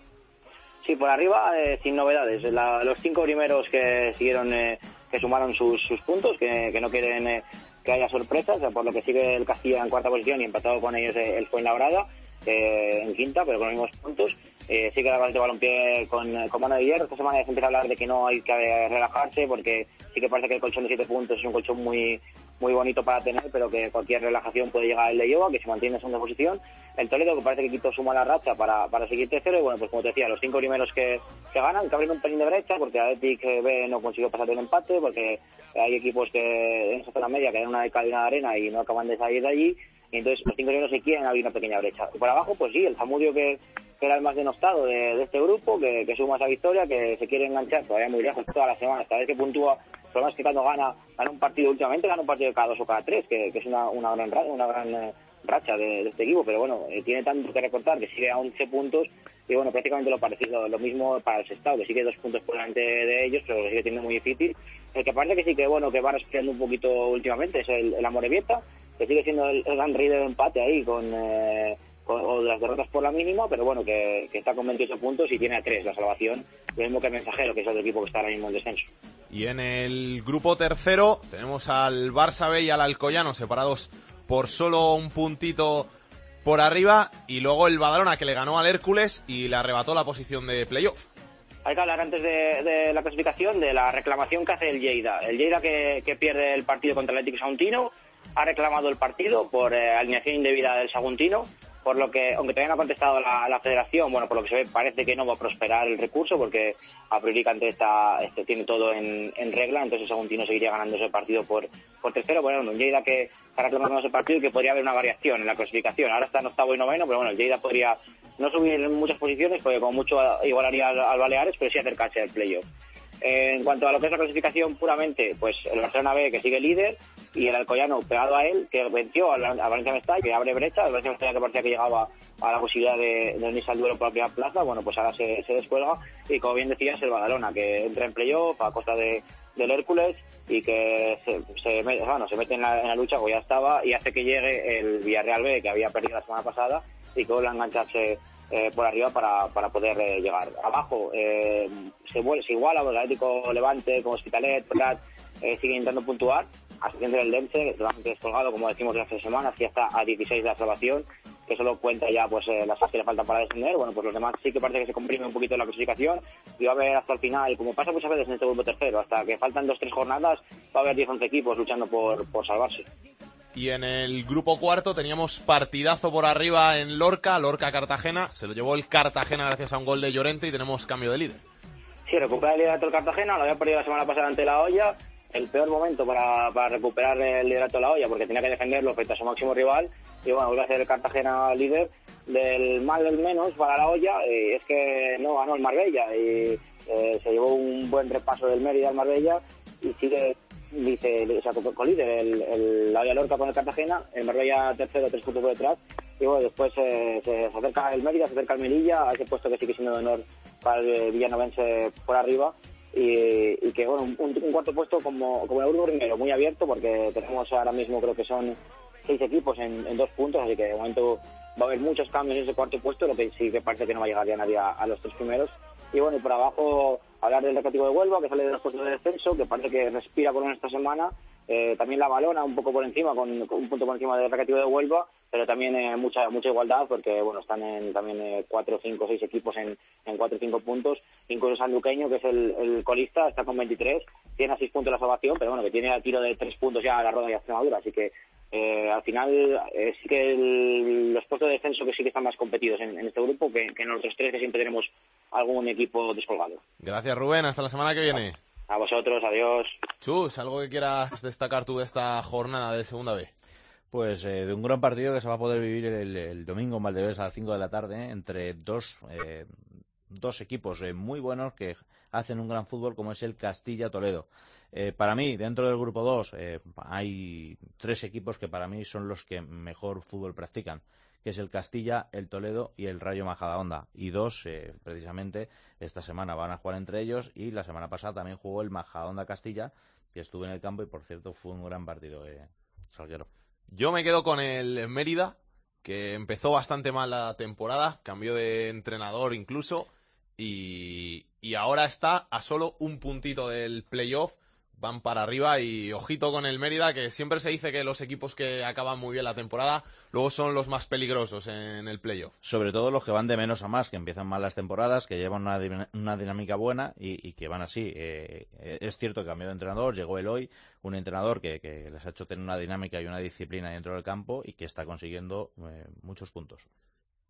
[SPEAKER 17] Sí, por arriba, eh, sin novedades. La- los cinco primeros que siguieron, eh, que sumaron sus, sus puntos, que, que no quieren eh, que haya sorpresas, por lo que sigue el Castilla en cuarta posición y empatado con ellos eh, el Fuenlabrada eh, en quinta, pero con los mismos puntos. Eh, sigue el Albacete Balompié con, con mano de hierro. Esta semana ya se empieza a hablar de que no hay que relajarse, porque sí que parece que el colchón de siete puntos es un colchón muy muy bonito para tener, pero que cualquier relajación puede llegar el de Iowa, que se mantiene en segunda posición. El Toledo, que parece que quitó suma la racha para, para seguir tercero. Y bueno, pues como te decía, los cinco primeros que, que ganan, que abren un pelín de brecha, porque Athletic eh, B no consiguió pasar de un empate, porque hay equipos que en esa zona media que dan una de de arena y no acaban de salir de allí. Y entonces los cinco primeros se quieren abrir una pequeña brecha. Por abajo, pues sí, el Zamudio que, era el más denostado de, este grupo, que, suma esa victoria, que se quiere enganchar todavía muy lejos toda la semana, cada vez que puntúa el problema es que cuando gana, gana un partido últimamente, gana un partido cada dos o cada tres, que, es una, una gran, ra- una eh, racha de, este equipo, pero bueno, eh, tiene tanto que recortar que sigue a 11 puntos y bueno, prácticamente lo parecido, lo mismo para el Sestao, que sigue dos puntos por delante de ellos, pero sigue teniendo muy difícil. El que parece que sí que bueno, que va respirando un poquito últimamente es el, el Amorebieta, que sigue siendo el, el gran rey del empate ahí con... eh, con- o de las derrotas por la mínima, pero bueno, que, que está con 28 puntos y tiene a 3 la salvación, lo mismo que el Mensajero, que es otro equipo que está ahora mismo en descenso.
[SPEAKER 2] Y en el grupo tercero tenemos al Barça B y al Alcoyano separados por solo un puntito por arriba y luego el Badalona que le ganó al Hércules y le arrebató la posición de playoff.
[SPEAKER 17] Hay que hablar antes de, de la clasificación de la reclamación que hace el Lleida. El Lleida que, que pierde el partido contra el Atlético Saguntino ha reclamado el partido por eh, alineación indebida del Saguntino, por lo que, aunque todavía no ha contestado la, federación, bueno, por lo que se ve parece que no va a prosperar el recurso porque a priori está, este, tiene todo en, regla, entonces el Saguntino seguiría ganando ese partido por, por tercero. Bueno, un Lleida que está reclamando ese partido y que podría haber una variación en la clasificación. Ahora está en octavo y noveno, pero bueno, el Lleida podría no subir en muchas posiciones porque como mucho igualaría al, al Baleares, pero sí acercarse al playoff. Eh, en cuanto a lo que es la clasificación puramente, pues el Barcelona B que sigue líder y el Alcoyano pegado a él que venció al, al Valencia Mestalla que abre brecha, el Valencia Mestalla que parecía que llegaba a la posibilidad de, de unirse al duelo por la primera plaza, bueno pues ahora se, se descuelga y como bien decías el Badalona que entra en playoff a costa de, del Hércules y que se, bueno, se mete en la, en la lucha como ya estaba y hace que llegue el Villarreal B que había perdido la semana pasada y que vuelve a engancharse eh, por arriba para, para poder eh, llegar. Abajo eh, se, vuelve, se iguala, el Atlético Levante, como Hospitalet, Prat, eh, sigue intentando puntuar. Asociación del Lense, totalmente descolgado, como decimos desde hace semanas, que ya está a 16 de la que solo cuenta ya pues eh, las que le faltan para descender. Bueno, pues los demás sí que parece que se comprime un poquito la clasificación y va a haber hasta el final, como pasa muchas veces en este grupo tercero, hasta que faltan dos tres jornadas, va a haber 10 11 equipos luchando por, por salvarse.
[SPEAKER 2] Y en el grupo cuarto teníamos partidazo por arriba en Lorca, Lorca-Cartagena. Se lo llevó el Cartagena gracias a un gol de Llorente y tenemos cambio de líder.
[SPEAKER 17] Sí, recupera el liderato el Cartagena, lo había perdido la semana pasada ante la olla. El peor momento para, para recuperar el liderato de la olla, porque tenía que defenderlo frente a su máximo rival. Y bueno, vuelve a ser el Cartagena líder. Del mal del menos para la olla, y es que no ganó el Marbella. Y eh, se llevó un buen repaso del Mérida al Marbella y sigue dice, o sea, co- colíder, el, el la Lorca con el Cartagena, el Marbella tercero, tres puntos por detrás, y bueno, después eh, se, acerca el Mérida, se acerca el Melilla, a ese puesto que sigue siendo de honor para el villanovense por arriba, y, que bueno, un, cuarto puesto como, como el último primero, muy abierto, porque tenemos ahora mismo creo que son seis equipos en, dos puntos, así que de momento va a haber muchos cambios en ese cuarto puesto, lo que sí que parece que no va a llegar ya nadie a los tres primeros. Y bueno, y por abajo hablar del Recreativo de Huelva, que sale de los puestos de descenso, que parece que respira por esta semana. Eh, también la Balona un poco por encima, con, con un punto por encima del Recreativo de Huelva, pero también eh, mucha mucha igualdad, porque bueno están en también eh, cuatro, cinco, seis equipos en, en cuatro o cinco puntos. Incluso Sanluqueño, que es el, el colista, está con 23, tiene a seis puntos la salvación, pero bueno, que tiene a tiro de tres puntos ya a la ronda de Extremadura, así que eh, al final eh, sí que el- los puestos de descenso que sí que están más competidos en, en este grupo que, que en los otros tres que siempre tenemos algún equipo descolgado.
[SPEAKER 2] Gracias, Rubén. Hasta la semana que viene.
[SPEAKER 17] A vosotros, adiós.
[SPEAKER 2] Chus, ¿algo que quieras destacar tú de esta jornada de Segunda B?
[SPEAKER 5] Pues eh, de un gran partido que se va a poder vivir el, el domingo en Valdebebas a las 5 de la tarde ¿eh? entre dos, eh, dos equipos eh, muy buenos que hacen un gran fútbol como es el Castilla-Toledo. Eh, para mí, dentro del grupo 2, eh, hay tres equipos que para mí son los que mejor fútbol practican, que es el Castilla, el Toledo y el Rayo Majadahonda. Y dos, eh, precisamente, esta semana van a jugar entre ellos y la semana pasada también jugó el Majadahonda-Castilla, que estuve en el campo y, por cierto, fue un gran partido, eh, Salguero.
[SPEAKER 2] Yo me quedo con el Mérida, que empezó bastante mal la temporada, cambió de entrenador incluso, y, y ahora está a solo un puntito del playoff. Van para arriba y ojito con el Mérida, que siempre se dice que los equipos que acaban muy bien la temporada luego son los más peligrosos en el playoff.
[SPEAKER 5] sobre todo los que van de menos a más, que empiezan mal las temporadas, que llevan una, una dinámica buena y, y que van así. Eh, eh, es cierto que cambió de entrenador, llegó Eloy, un entrenador que, que les ha hecho tener una dinámica y una disciplina dentro del campo y que está consiguiendo eh, muchos puntos.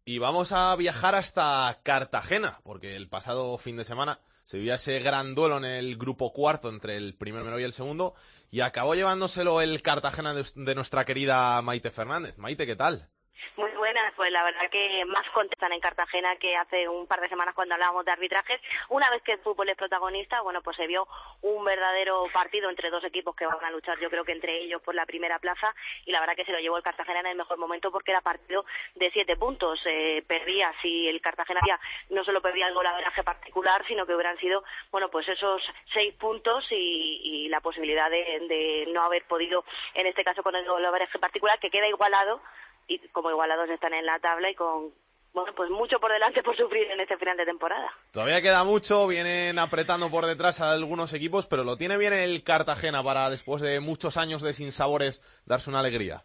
[SPEAKER 2] Y vamos a viajar hasta Cartagena, porque el pasado fin de semana se vivía ese gran duelo en el grupo cuarto entre el primero y el segundo, y acabó llevándoselo el Cartagena de, nuestra querida Maite Fernández. Maite, ¿qué tal?
[SPEAKER 18] Pues la verdad que más contestan en Cartagena que hace un par de semanas cuando hablábamos de arbitrajes. Una vez que el fútbol es protagonista, bueno, pues se vio un verdadero partido entre dos equipos que van a luchar, yo creo que entre ellos por la primera plaza, y la verdad que se lo llevó el Cartagena en el mejor momento porque era partido de siete puntos. Eh, perdía, si el Cartagena no solo perdía el golaveraje particular, sino que hubieran sido, bueno, pues esos seis puntos y, y la posibilidad de, de no haber podido, en este caso con el golaveraje particular, que queda igualado y como igualados están en la tabla y con bueno pues mucho por delante por sufrir en este final de temporada.
[SPEAKER 2] Todavía queda mucho, vienen apretando por detrás a algunos equipos, pero lo tiene bien el Cartagena para después de muchos años de sinsabores darse una alegría.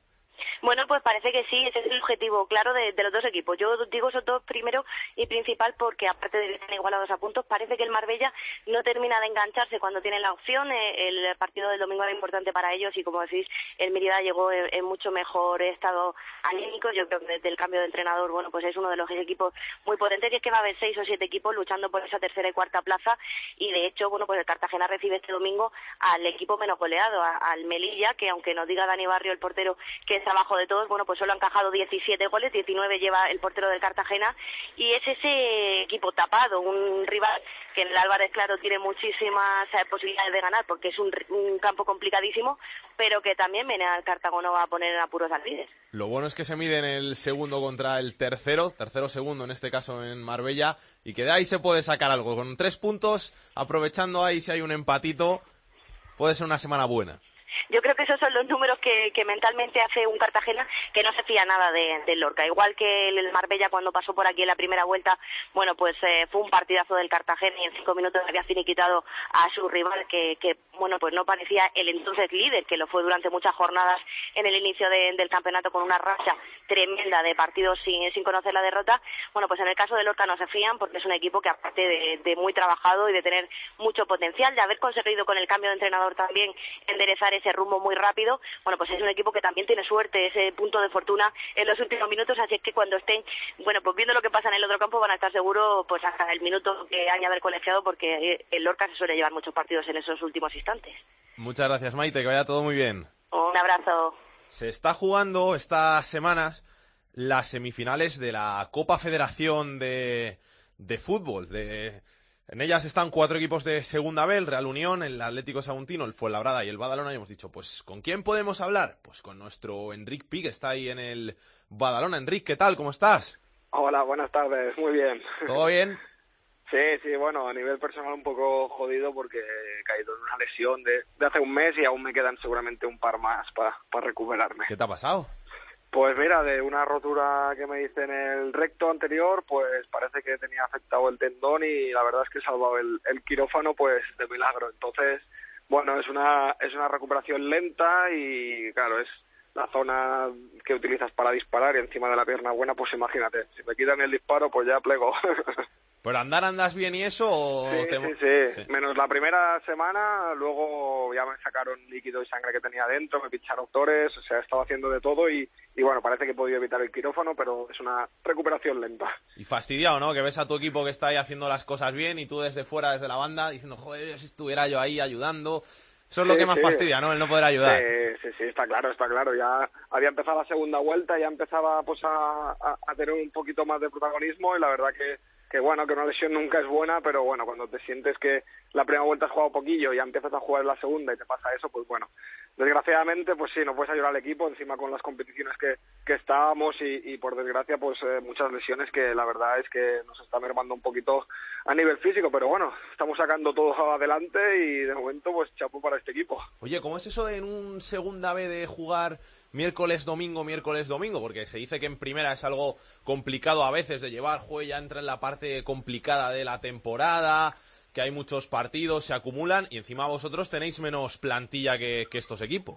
[SPEAKER 18] Bueno, pues parece que sí, ese es el objetivo claro de, los dos equipos. Yo digo esos dos primero y principal porque aparte de que están igualados a puntos, parece que el Marbella no termina de engancharse cuando tiene la opción. Eh, el partido del domingo era importante para ellos y como decís, el Mérida llegó en, mucho mejor estado anímico. Yo creo que desde el cambio de entrenador, bueno, pues es uno de los equipos muy potentes y es que va a haber seis o siete equipos luchando por esa tercera y cuarta plaza y de hecho, bueno, pues el Cartagena recibe este domingo al equipo menos goleado, a- al Melilla, que aunque nos diga Dani Barrio, el portero, que es de todos, bueno, pues solo han encajado 17 goles, 19 lleva el portero del Cartagena y es ese equipo tapado, un rival que en el Álvarez, claro, tiene muchísimas eh, posibilidades de ganar porque es un, un campo complicadísimo, pero que también viene al Cartago va a poner en apuros al líder.
[SPEAKER 2] Lo bueno es que se miden el segundo contra el tercero, tercero segundo en este caso en Marbella, y que de ahí se puede sacar algo. Con tres puntos, aprovechando ahí si hay un empatito, puede ser una semana buena.
[SPEAKER 18] Yo creo que esos son los números que, que mentalmente hace un Cartagena que no se fía nada de, Lorca. Igual que el Marbella cuando pasó por aquí en la primera vuelta, bueno, pues eh, fue un partidazo del Cartagena y en cinco minutos había finiquitado a su rival que, que, bueno, pues no parecía el entonces líder, que lo fue durante muchas jornadas en el inicio de- del campeonato con una racha tremenda de partidos sin, sin conocer la derrota. Bueno, pues en el caso del Lorca no se fían porque es un equipo que aparte de, de muy trabajado y de tener mucho potencial, de haber conseguido con el cambio de entrenador también enderezar ese rumbo muy rápido, bueno, pues es un equipo que también tiene suerte, ese punto de fortuna en los últimos minutos, así es que cuando estén, bueno, pues viendo lo que pasa en el otro campo van a estar seguros pues hasta el minuto que añade el colegiado porque eh, el Lorca se suele llevar muchos partidos en esos últimos instantes.
[SPEAKER 2] Muchas gracias, Maite, que vaya todo muy bien.
[SPEAKER 18] Un abrazo.
[SPEAKER 2] Se está jugando estas semanas las semifinales de la Copa Federación de, de Fútbol, de En ellas están cuatro equipos de segunda B, el Real Unión, el Atlético Saguntino, el Fuenlabrada y el Badalona. Y hemos dicho, pues, ¿con quién podemos hablar? Pues con nuestro Enric Pi, que está ahí en el Badalona. Enric, ¿qué tal? ¿Cómo estás?
[SPEAKER 19] Hola, buenas tardes. Muy bien.
[SPEAKER 2] ¿Todo bien?
[SPEAKER 19] Sí, sí, bueno, a nivel personal un poco jodido porque he caído en una lesión de, de hace un mes y aún me quedan seguramente un par más para recuperarme.
[SPEAKER 2] ¿Qué te ha pasado?
[SPEAKER 19] Pues mira, de una rotura que me hice en el recto anterior, pues parece que tenía afectado el tendón y la verdad es que he salvado el, el quirófano pues de milagro. Entonces, bueno, es una, es una recuperación lenta y claro, es la zona que utilizas para disparar y encima de la pierna buena, pues imagínate, si me quitan el disparo, pues ya plego.
[SPEAKER 2] ¿Pero andar andas bien y eso o
[SPEAKER 19] Sí,
[SPEAKER 2] te-
[SPEAKER 19] sí, sí, Menos la primera semana, luego ya me sacaron líquido y sangre que tenía dentro, me pincharon doctores, o sea, he estado haciendo de todo y, y bueno, parece que he podido evitar el quirófano, pero es una recuperación lenta.
[SPEAKER 2] Y fastidiado, ¿no? Que ves a tu equipo que está ahí haciendo las cosas bien y tú desde fuera, desde la banda, diciendo, joder, si estuviera yo ahí ayudando. Eso es lo
[SPEAKER 19] Sí,
[SPEAKER 2] que más
[SPEAKER 19] sí.
[SPEAKER 2] fastidia, ¿no? El no poder ayudar.
[SPEAKER 19] Sí, sí, sí, está claro, está claro. Ya había empezado la segunda vuelta, ya empezaba pues a, a- a tener un poquito más de protagonismo y la verdad que, que bueno, que una lesión nunca es buena, pero bueno, cuando te sientes que la primera vuelta has jugado poquillo y empiezas a jugar la segunda y te pasa eso, pues bueno. Desgraciadamente, pues sí, no puedes ayudar al equipo encima con las competiciones que, que estábamos y, y por desgracia, pues eh, muchas lesiones que la verdad es que nos está mermando un poquito a nivel físico, pero bueno, estamos sacando todo adelante y de momento, pues chapo para este equipo.
[SPEAKER 2] Oye, ¿cómo es eso en un segunda B de jugar miércoles, domingo, miércoles, domingo? Porque se dice que en primera es algo complicado a veces de llevar, juego ya entra en la parte complicada de la temporada, que hay muchos partidos, se acumulan y encima vosotros tenéis menos plantilla que, estos equipos.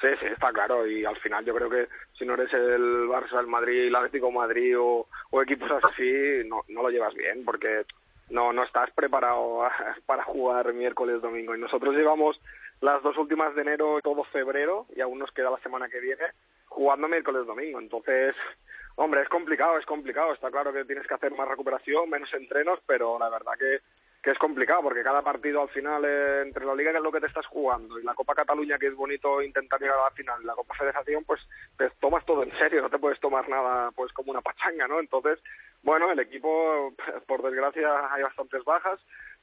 [SPEAKER 19] Sí, sí, está claro. Y al final yo creo que si no eres el Barça, el Madrid, el Atlético Madrid o, o equipos así, no, no lo llevas bien porque no, no estás preparado para jugar miércoles, domingo. Y nosotros llevamos las dos últimas de enero, todo febrero, y aún nos queda la semana que viene, jugando miércoles, domingo. Entonces, hombre, es complicado, es complicado. Está claro que tienes que hacer más recuperación, menos entrenos, pero la verdad que que es complicado porque cada partido al final eh, entre la liga que es lo que te estás jugando y la Copa Cataluña que es bonito intentar llegar a la final y la Copa Federación pues te tomas todo en serio no te puedes tomar nada pues como una pachanga no entonces bueno el equipo por desgracia hay bastantes bajas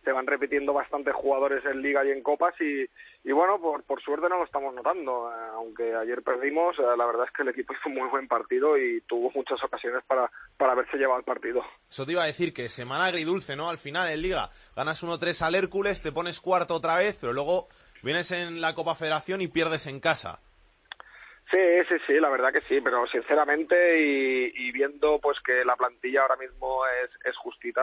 [SPEAKER 19] se van repitiendo bastantes jugadores en liga y en copas y, bueno por, por suerte no lo estamos notando Eh, aunque ayer perdimos eh, la verdad es que el equipo hizo un muy buen partido y tuvo muchas ocasiones para para haberse llevado el partido
[SPEAKER 2] Eso te iba a decir que semana agridulce, ¿no? Al final en Liga ganas 1-3 al Hércules, te pones cuarto otra vez, pero luego vienes en la Copa Federación y pierdes en casa.
[SPEAKER 19] Sí, sí, sí, la verdad que sí, pero sinceramente y, viendo pues que la plantilla ahora mismo es, es justita,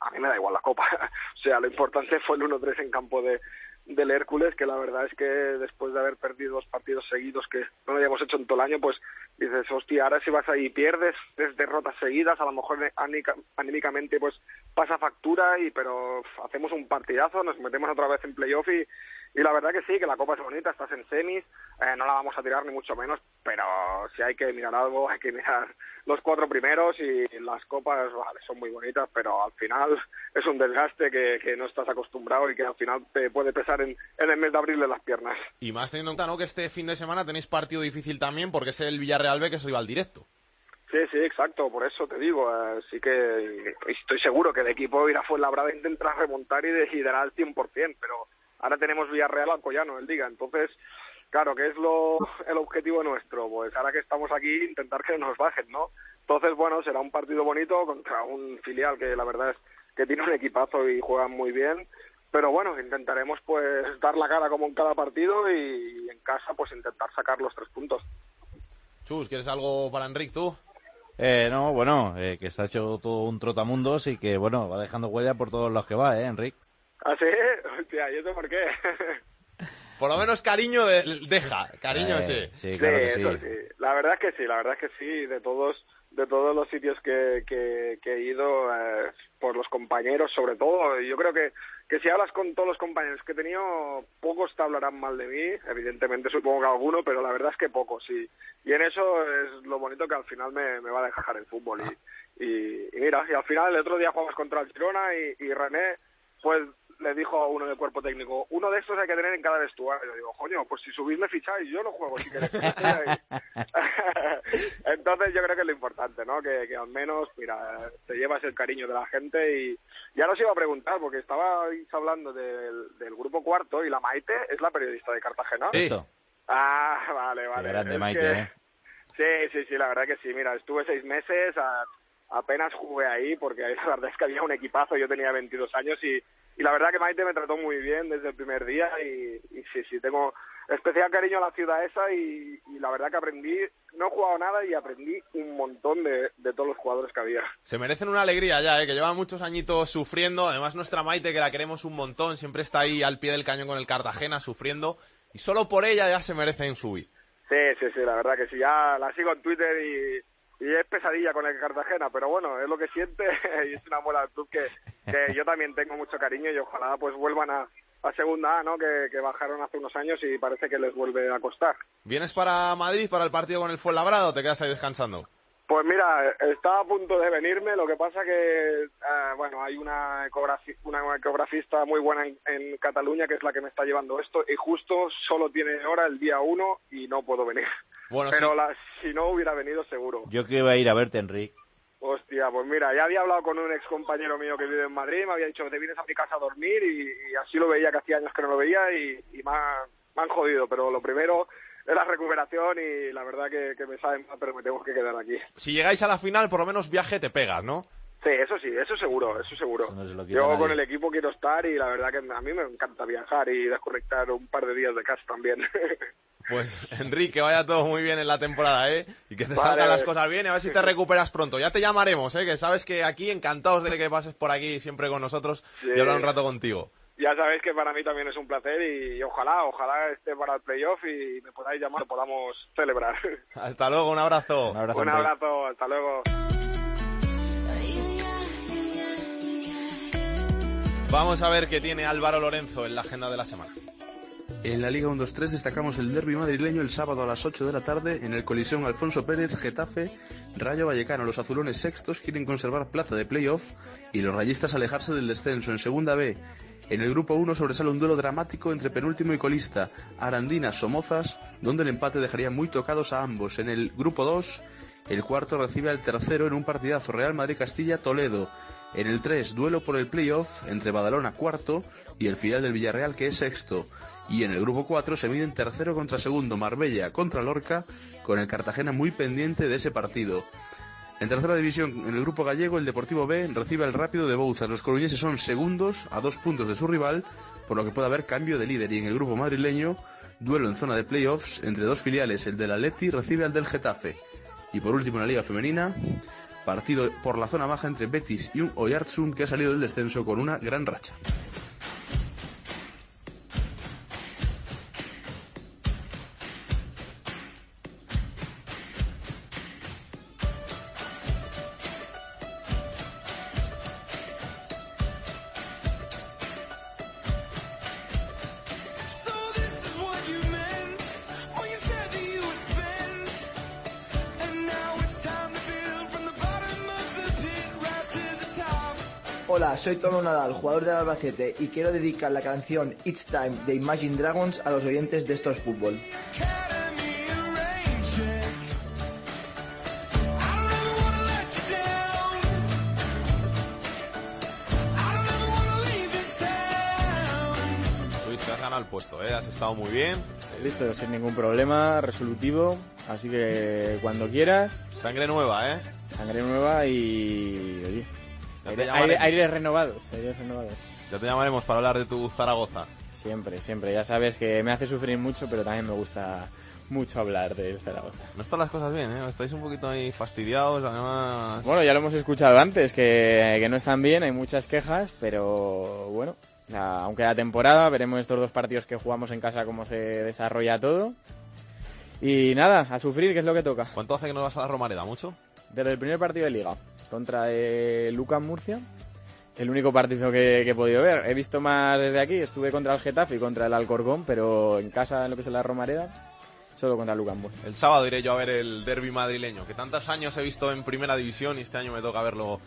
[SPEAKER 19] a mí me da igual la copa. o sea, lo importante fue el 1-3 en campo de del Hércules, que la verdad es que después de haber perdido dos partidos seguidos que no lo habíamos hecho en todo el año, pues dices, hostia, ahora si vas ahí y pierdes tres derrotas seguidas, a lo mejor anímica- anímicamente pues pasa factura, y pero hacemos un partidazo, nos metemos otra vez en playoff y, y la verdad que sí, que la copa es bonita, estás en semis, eh, no la vamos a tirar ni mucho menos, pero si hay que mirar algo, hay que mirar los cuatro primeros y las copas, vale, son muy bonitas, pero al final es un desgaste que, que no estás acostumbrado y que al final te puede pesar en, en el mes de abril de las piernas.
[SPEAKER 2] Y más teniendo en cuenta, ¿no? Que este fin de semana tenéis partido difícil también porque es el Villarreal B que es rival directo.
[SPEAKER 19] Sí, sí, exacto, por eso te digo, eh, sí que estoy seguro que el equipo irá a Fuenlabrada intentará remontar y, de, y dará el 100%, pero ahora tenemos Villarreal Alcoyano en Liga, entonces, claro, ¿qué es lo, el objetivo nuestro? Pues ahora que estamos aquí, intentar que nos bajen, ¿no? Entonces, bueno, será un partido bonito contra un filial que la verdad es que tiene un equipazo y juegan muy bien, pero bueno, intentaremos pues dar la cara como en cada partido y en casa pues intentar sacar los tres puntos.
[SPEAKER 2] Chus, ¿quieres algo para Enric tú?
[SPEAKER 5] Eh, no, bueno, eh, que está hecho todo un trotamundos y que, bueno, va dejando huella por todos los que va, ¿eh, Enric?
[SPEAKER 19] ¿Ah, sí? Hostia, ¿y eso por qué?
[SPEAKER 2] Por lo menos cariño de- deja, cariño
[SPEAKER 5] Eh,
[SPEAKER 2] sí.
[SPEAKER 5] sí, claro que
[SPEAKER 19] eso
[SPEAKER 5] sí.
[SPEAKER 19] sí. La verdad es que sí, la verdad es que sí, de todos de todos los sitios que, que, que he ido, eh, por los compañeros sobre todo, yo creo que, que si hablas con todos los compañeros que he tenido, pocos te hablarán mal de mí, evidentemente supongo que alguno, pero la verdad es que pocos, y, y en eso es lo bonito que al final me, me va a dejar el fútbol. Y, y, y mira, y al final el otro día jugamos contra el Girona y, y René, pues le dijo a uno del cuerpo técnico, uno de estos hay que tener en cada vestuario. Yo digo, coño, pues si subís me ficháis, yo no juego si queréis. Entonces, yo creo que es lo importante, ¿no? Que, que al menos, mira, te llevas el cariño de la gente y ya nos iba a preguntar, porque estabais hablando del, del grupo cuarto y la Maite es la periodista de Cartagena.
[SPEAKER 5] Sí.
[SPEAKER 19] Ah, vale,
[SPEAKER 5] Qué
[SPEAKER 19] vale.
[SPEAKER 5] grande
[SPEAKER 19] Es
[SPEAKER 5] Maite,
[SPEAKER 19] que-
[SPEAKER 5] ¿eh?
[SPEAKER 19] Sí, sí, sí, la verdad que sí. Mira, estuve seis meses, a- apenas jugué ahí, porque la verdad es que había un equipazo, yo tenía 22 años y, y la verdad que Maite me trató muy bien desde el primer día y, y sí, sí, tengo especial cariño a la ciudad esa y, y la verdad que aprendí, no he jugado nada y aprendí un montón de, de todos los jugadores que había.
[SPEAKER 2] Se merecen una alegría ya, ¿eh? que llevan muchos añitos sufriendo. Además, nuestra Maite, que la queremos un montón, siempre está ahí al pie del cañón con el Cartagena sufriendo. Y solo por ella ya se merecen subir.
[SPEAKER 19] Sí, sí, sí, la verdad que sí, ya la sigo en Twitter y, y es pesadilla con el Cartagena, pero bueno, es lo que siente y es una mola del club que, que yo también tengo mucho cariño y ojalá pues vuelvan a, a Segunda A, ¿no? Que, que bajaron hace unos años y parece que les vuelve a costar.
[SPEAKER 2] ¿Vienes para Madrid para el partido con el Fuenlabrada o te quedas ahí descansando?
[SPEAKER 19] Pues mira, estaba a punto de venirme, lo que pasa que, eh, bueno, hay una, ecografi- una ecografista muy buena en, en Cataluña que es la que me está llevando esto y justo solo tiene hora el día uno y no puedo venir.
[SPEAKER 2] Bueno,
[SPEAKER 19] Pero
[SPEAKER 2] sí.
[SPEAKER 19] la- si no hubiera venido seguro.
[SPEAKER 5] Yo que iba a ir a verte, Enrique.
[SPEAKER 19] Hostia, pues mira, ya había hablado con un ex compañero mío que vive en Madrid, me había dicho que te vienes a mi casa a dormir y, y así lo veía, que hacía años que no lo veía y, y me, ha- me han jodido, pero lo primero es la recuperación y la verdad que, que me sabe mal, pero me tengo que quedar aquí.
[SPEAKER 2] Si llegáis a la final, por lo menos viaje te pegas, ¿no?
[SPEAKER 19] Sí, eso sí, eso seguro, eso seguro.
[SPEAKER 5] quita
[SPEAKER 19] Yo
[SPEAKER 5] nadie.
[SPEAKER 19] con el equipo quiero estar y la verdad que a mí me encanta viajar y desconectar un par de días de casa también.
[SPEAKER 2] Pues, Enrique, vaya todo muy bien en la temporada, ¿eh? Y que te
[SPEAKER 19] Vale.
[SPEAKER 2] salgan las cosas bien y a ver si te recuperas pronto. Ya te llamaremos, ¿eh? Que sabes que aquí, encantados de que pases por aquí siempre con nosotros
[SPEAKER 19] Sí.
[SPEAKER 2] y hablar un rato contigo.
[SPEAKER 19] Ya sabéis que para mí también es un placer y, ojalá, ojalá esté para el playoff y me podáis llamar, podamos celebrar.
[SPEAKER 2] Hasta luego, un abrazo.
[SPEAKER 5] Un abrazo.
[SPEAKER 19] un abrazo, hasta luego.
[SPEAKER 2] Vamos a ver qué tiene Álvaro Lorenzo en la agenda de la semana.
[SPEAKER 20] En la Liga 1-2-3 destacamos el derby madrileño el sábado a las 8 de la tarde en el Coliseum Alfonso Pérez, Getafe, Rayo Vallecano. Los azulones sextos quieren conservar plaza de playoff y los rayistas alejarse del descenso en Segunda B. En el grupo 1 sobresale un duelo dramático entre penúltimo y colista, Arandina Somozas, donde el empate dejaría muy tocados a ambos. En el grupo 2, el cuarto recibe al tercero en un partidazo Real Madrid-Castilla-Toledo. En el 3, duelo por el playoff entre Badalona cuarto y el filial del Villarreal que es sexto. Y en el grupo 4 se miden tercero contra segundo Marbella contra Lorca, con el Cartagena muy pendiente de ese partido. En tercera división, en el grupo gallego, el Deportivo B recibe al Rápido de Bouzas. Los coruñeses son segundos a dos puntos de su rival, por lo que puede haber cambio de líder. Y en el grupo madrileño, duelo en zona de playoffs entre dos filiales. El del Atleti recibe al del Getafe. Y por último, en la Liga Femenina, partido por la zona baja entre Betis y un Oyarzun que ha salido del descenso con una gran racha.
[SPEAKER 21] Soy Tono Nadal, jugador del Albacete, y quiero dedicar la canción It's Time de Imagine Dragons a los oyentes de estos fútbol.
[SPEAKER 2] Luis, te has ganado el puesto, ¿eh? Has estado muy bien.
[SPEAKER 3] Listo, sin ningún problema, resolutivo. Así que cuando quieras.
[SPEAKER 2] Sangre nueva, ¿eh?
[SPEAKER 3] Sangre nueva y. Oye, aire- aires renovados, aires renovados.
[SPEAKER 2] Ya te llamaremos para hablar de tu Zaragoza.
[SPEAKER 3] Siempre, siempre. Ya sabes que me hace sufrir mucho, pero también me gusta mucho hablar del Zaragoza.
[SPEAKER 2] No están las cosas bien, ¿eh? Estáis un poquito ahí fastidiados, además...
[SPEAKER 3] Bueno, ya lo hemos escuchado antes, que, que no están bien, hay muchas quejas, pero bueno, aunque la temporada, veremos estos dos partidos que jugamos en casa cómo se desarrolla todo. Y nada, a sufrir, que es lo que toca.
[SPEAKER 2] ¿Cuánto hace que no vas a la Romareda? ¿Mucho?
[SPEAKER 3] Desde el primer partido de Liga, contra el Lucas Murcia, el único partido que, que he podido ver. He visto más desde aquí, estuve contra el Getafe y contra el Alcorcón, pero en casa, en lo que es la Romareda, solo contra Lucas Murcia.
[SPEAKER 2] El sábado iré yo a ver el derby madrileño, que tantos años he visto en primera división y este año me toca verlo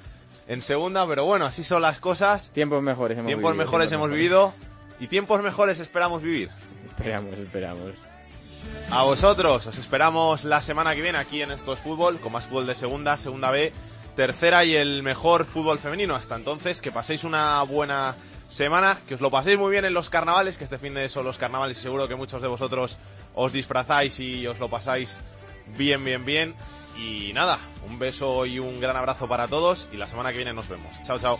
[SPEAKER 2] en segunda, pero bueno, así son las cosas.
[SPEAKER 3] Tiempos mejores hemos
[SPEAKER 2] Tiempos
[SPEAKER 3] vivido,
[SPEAKER 2] mejores
[SPEAKER 3] tiempos
[SPEAKER 2] hemos
[SPEAKER 3] mejores.
[SPEAKER 2] vivido y tiempos mejores esperamos vivir.
[SPEAKER 3] Esperamos, esperamos.
[SPEAKER 2] A vosotros, os esperamos la semana que viene aquí en Esto es Fútbol, con más fútbol de segunda, segunda B, tercera y el mejor fútbol femenino. Hasta entonces, que paséis una buena semana, que os lo paséis muy bien en los carnavales, que este fin de son los carnavales y seguro que muchos de vosotros os disfrazáis y os lo pasáis bien, bien, bien. Y nada, un beso y un gran abrazo para todos y la semana que viene nos vemos. Chao, chao.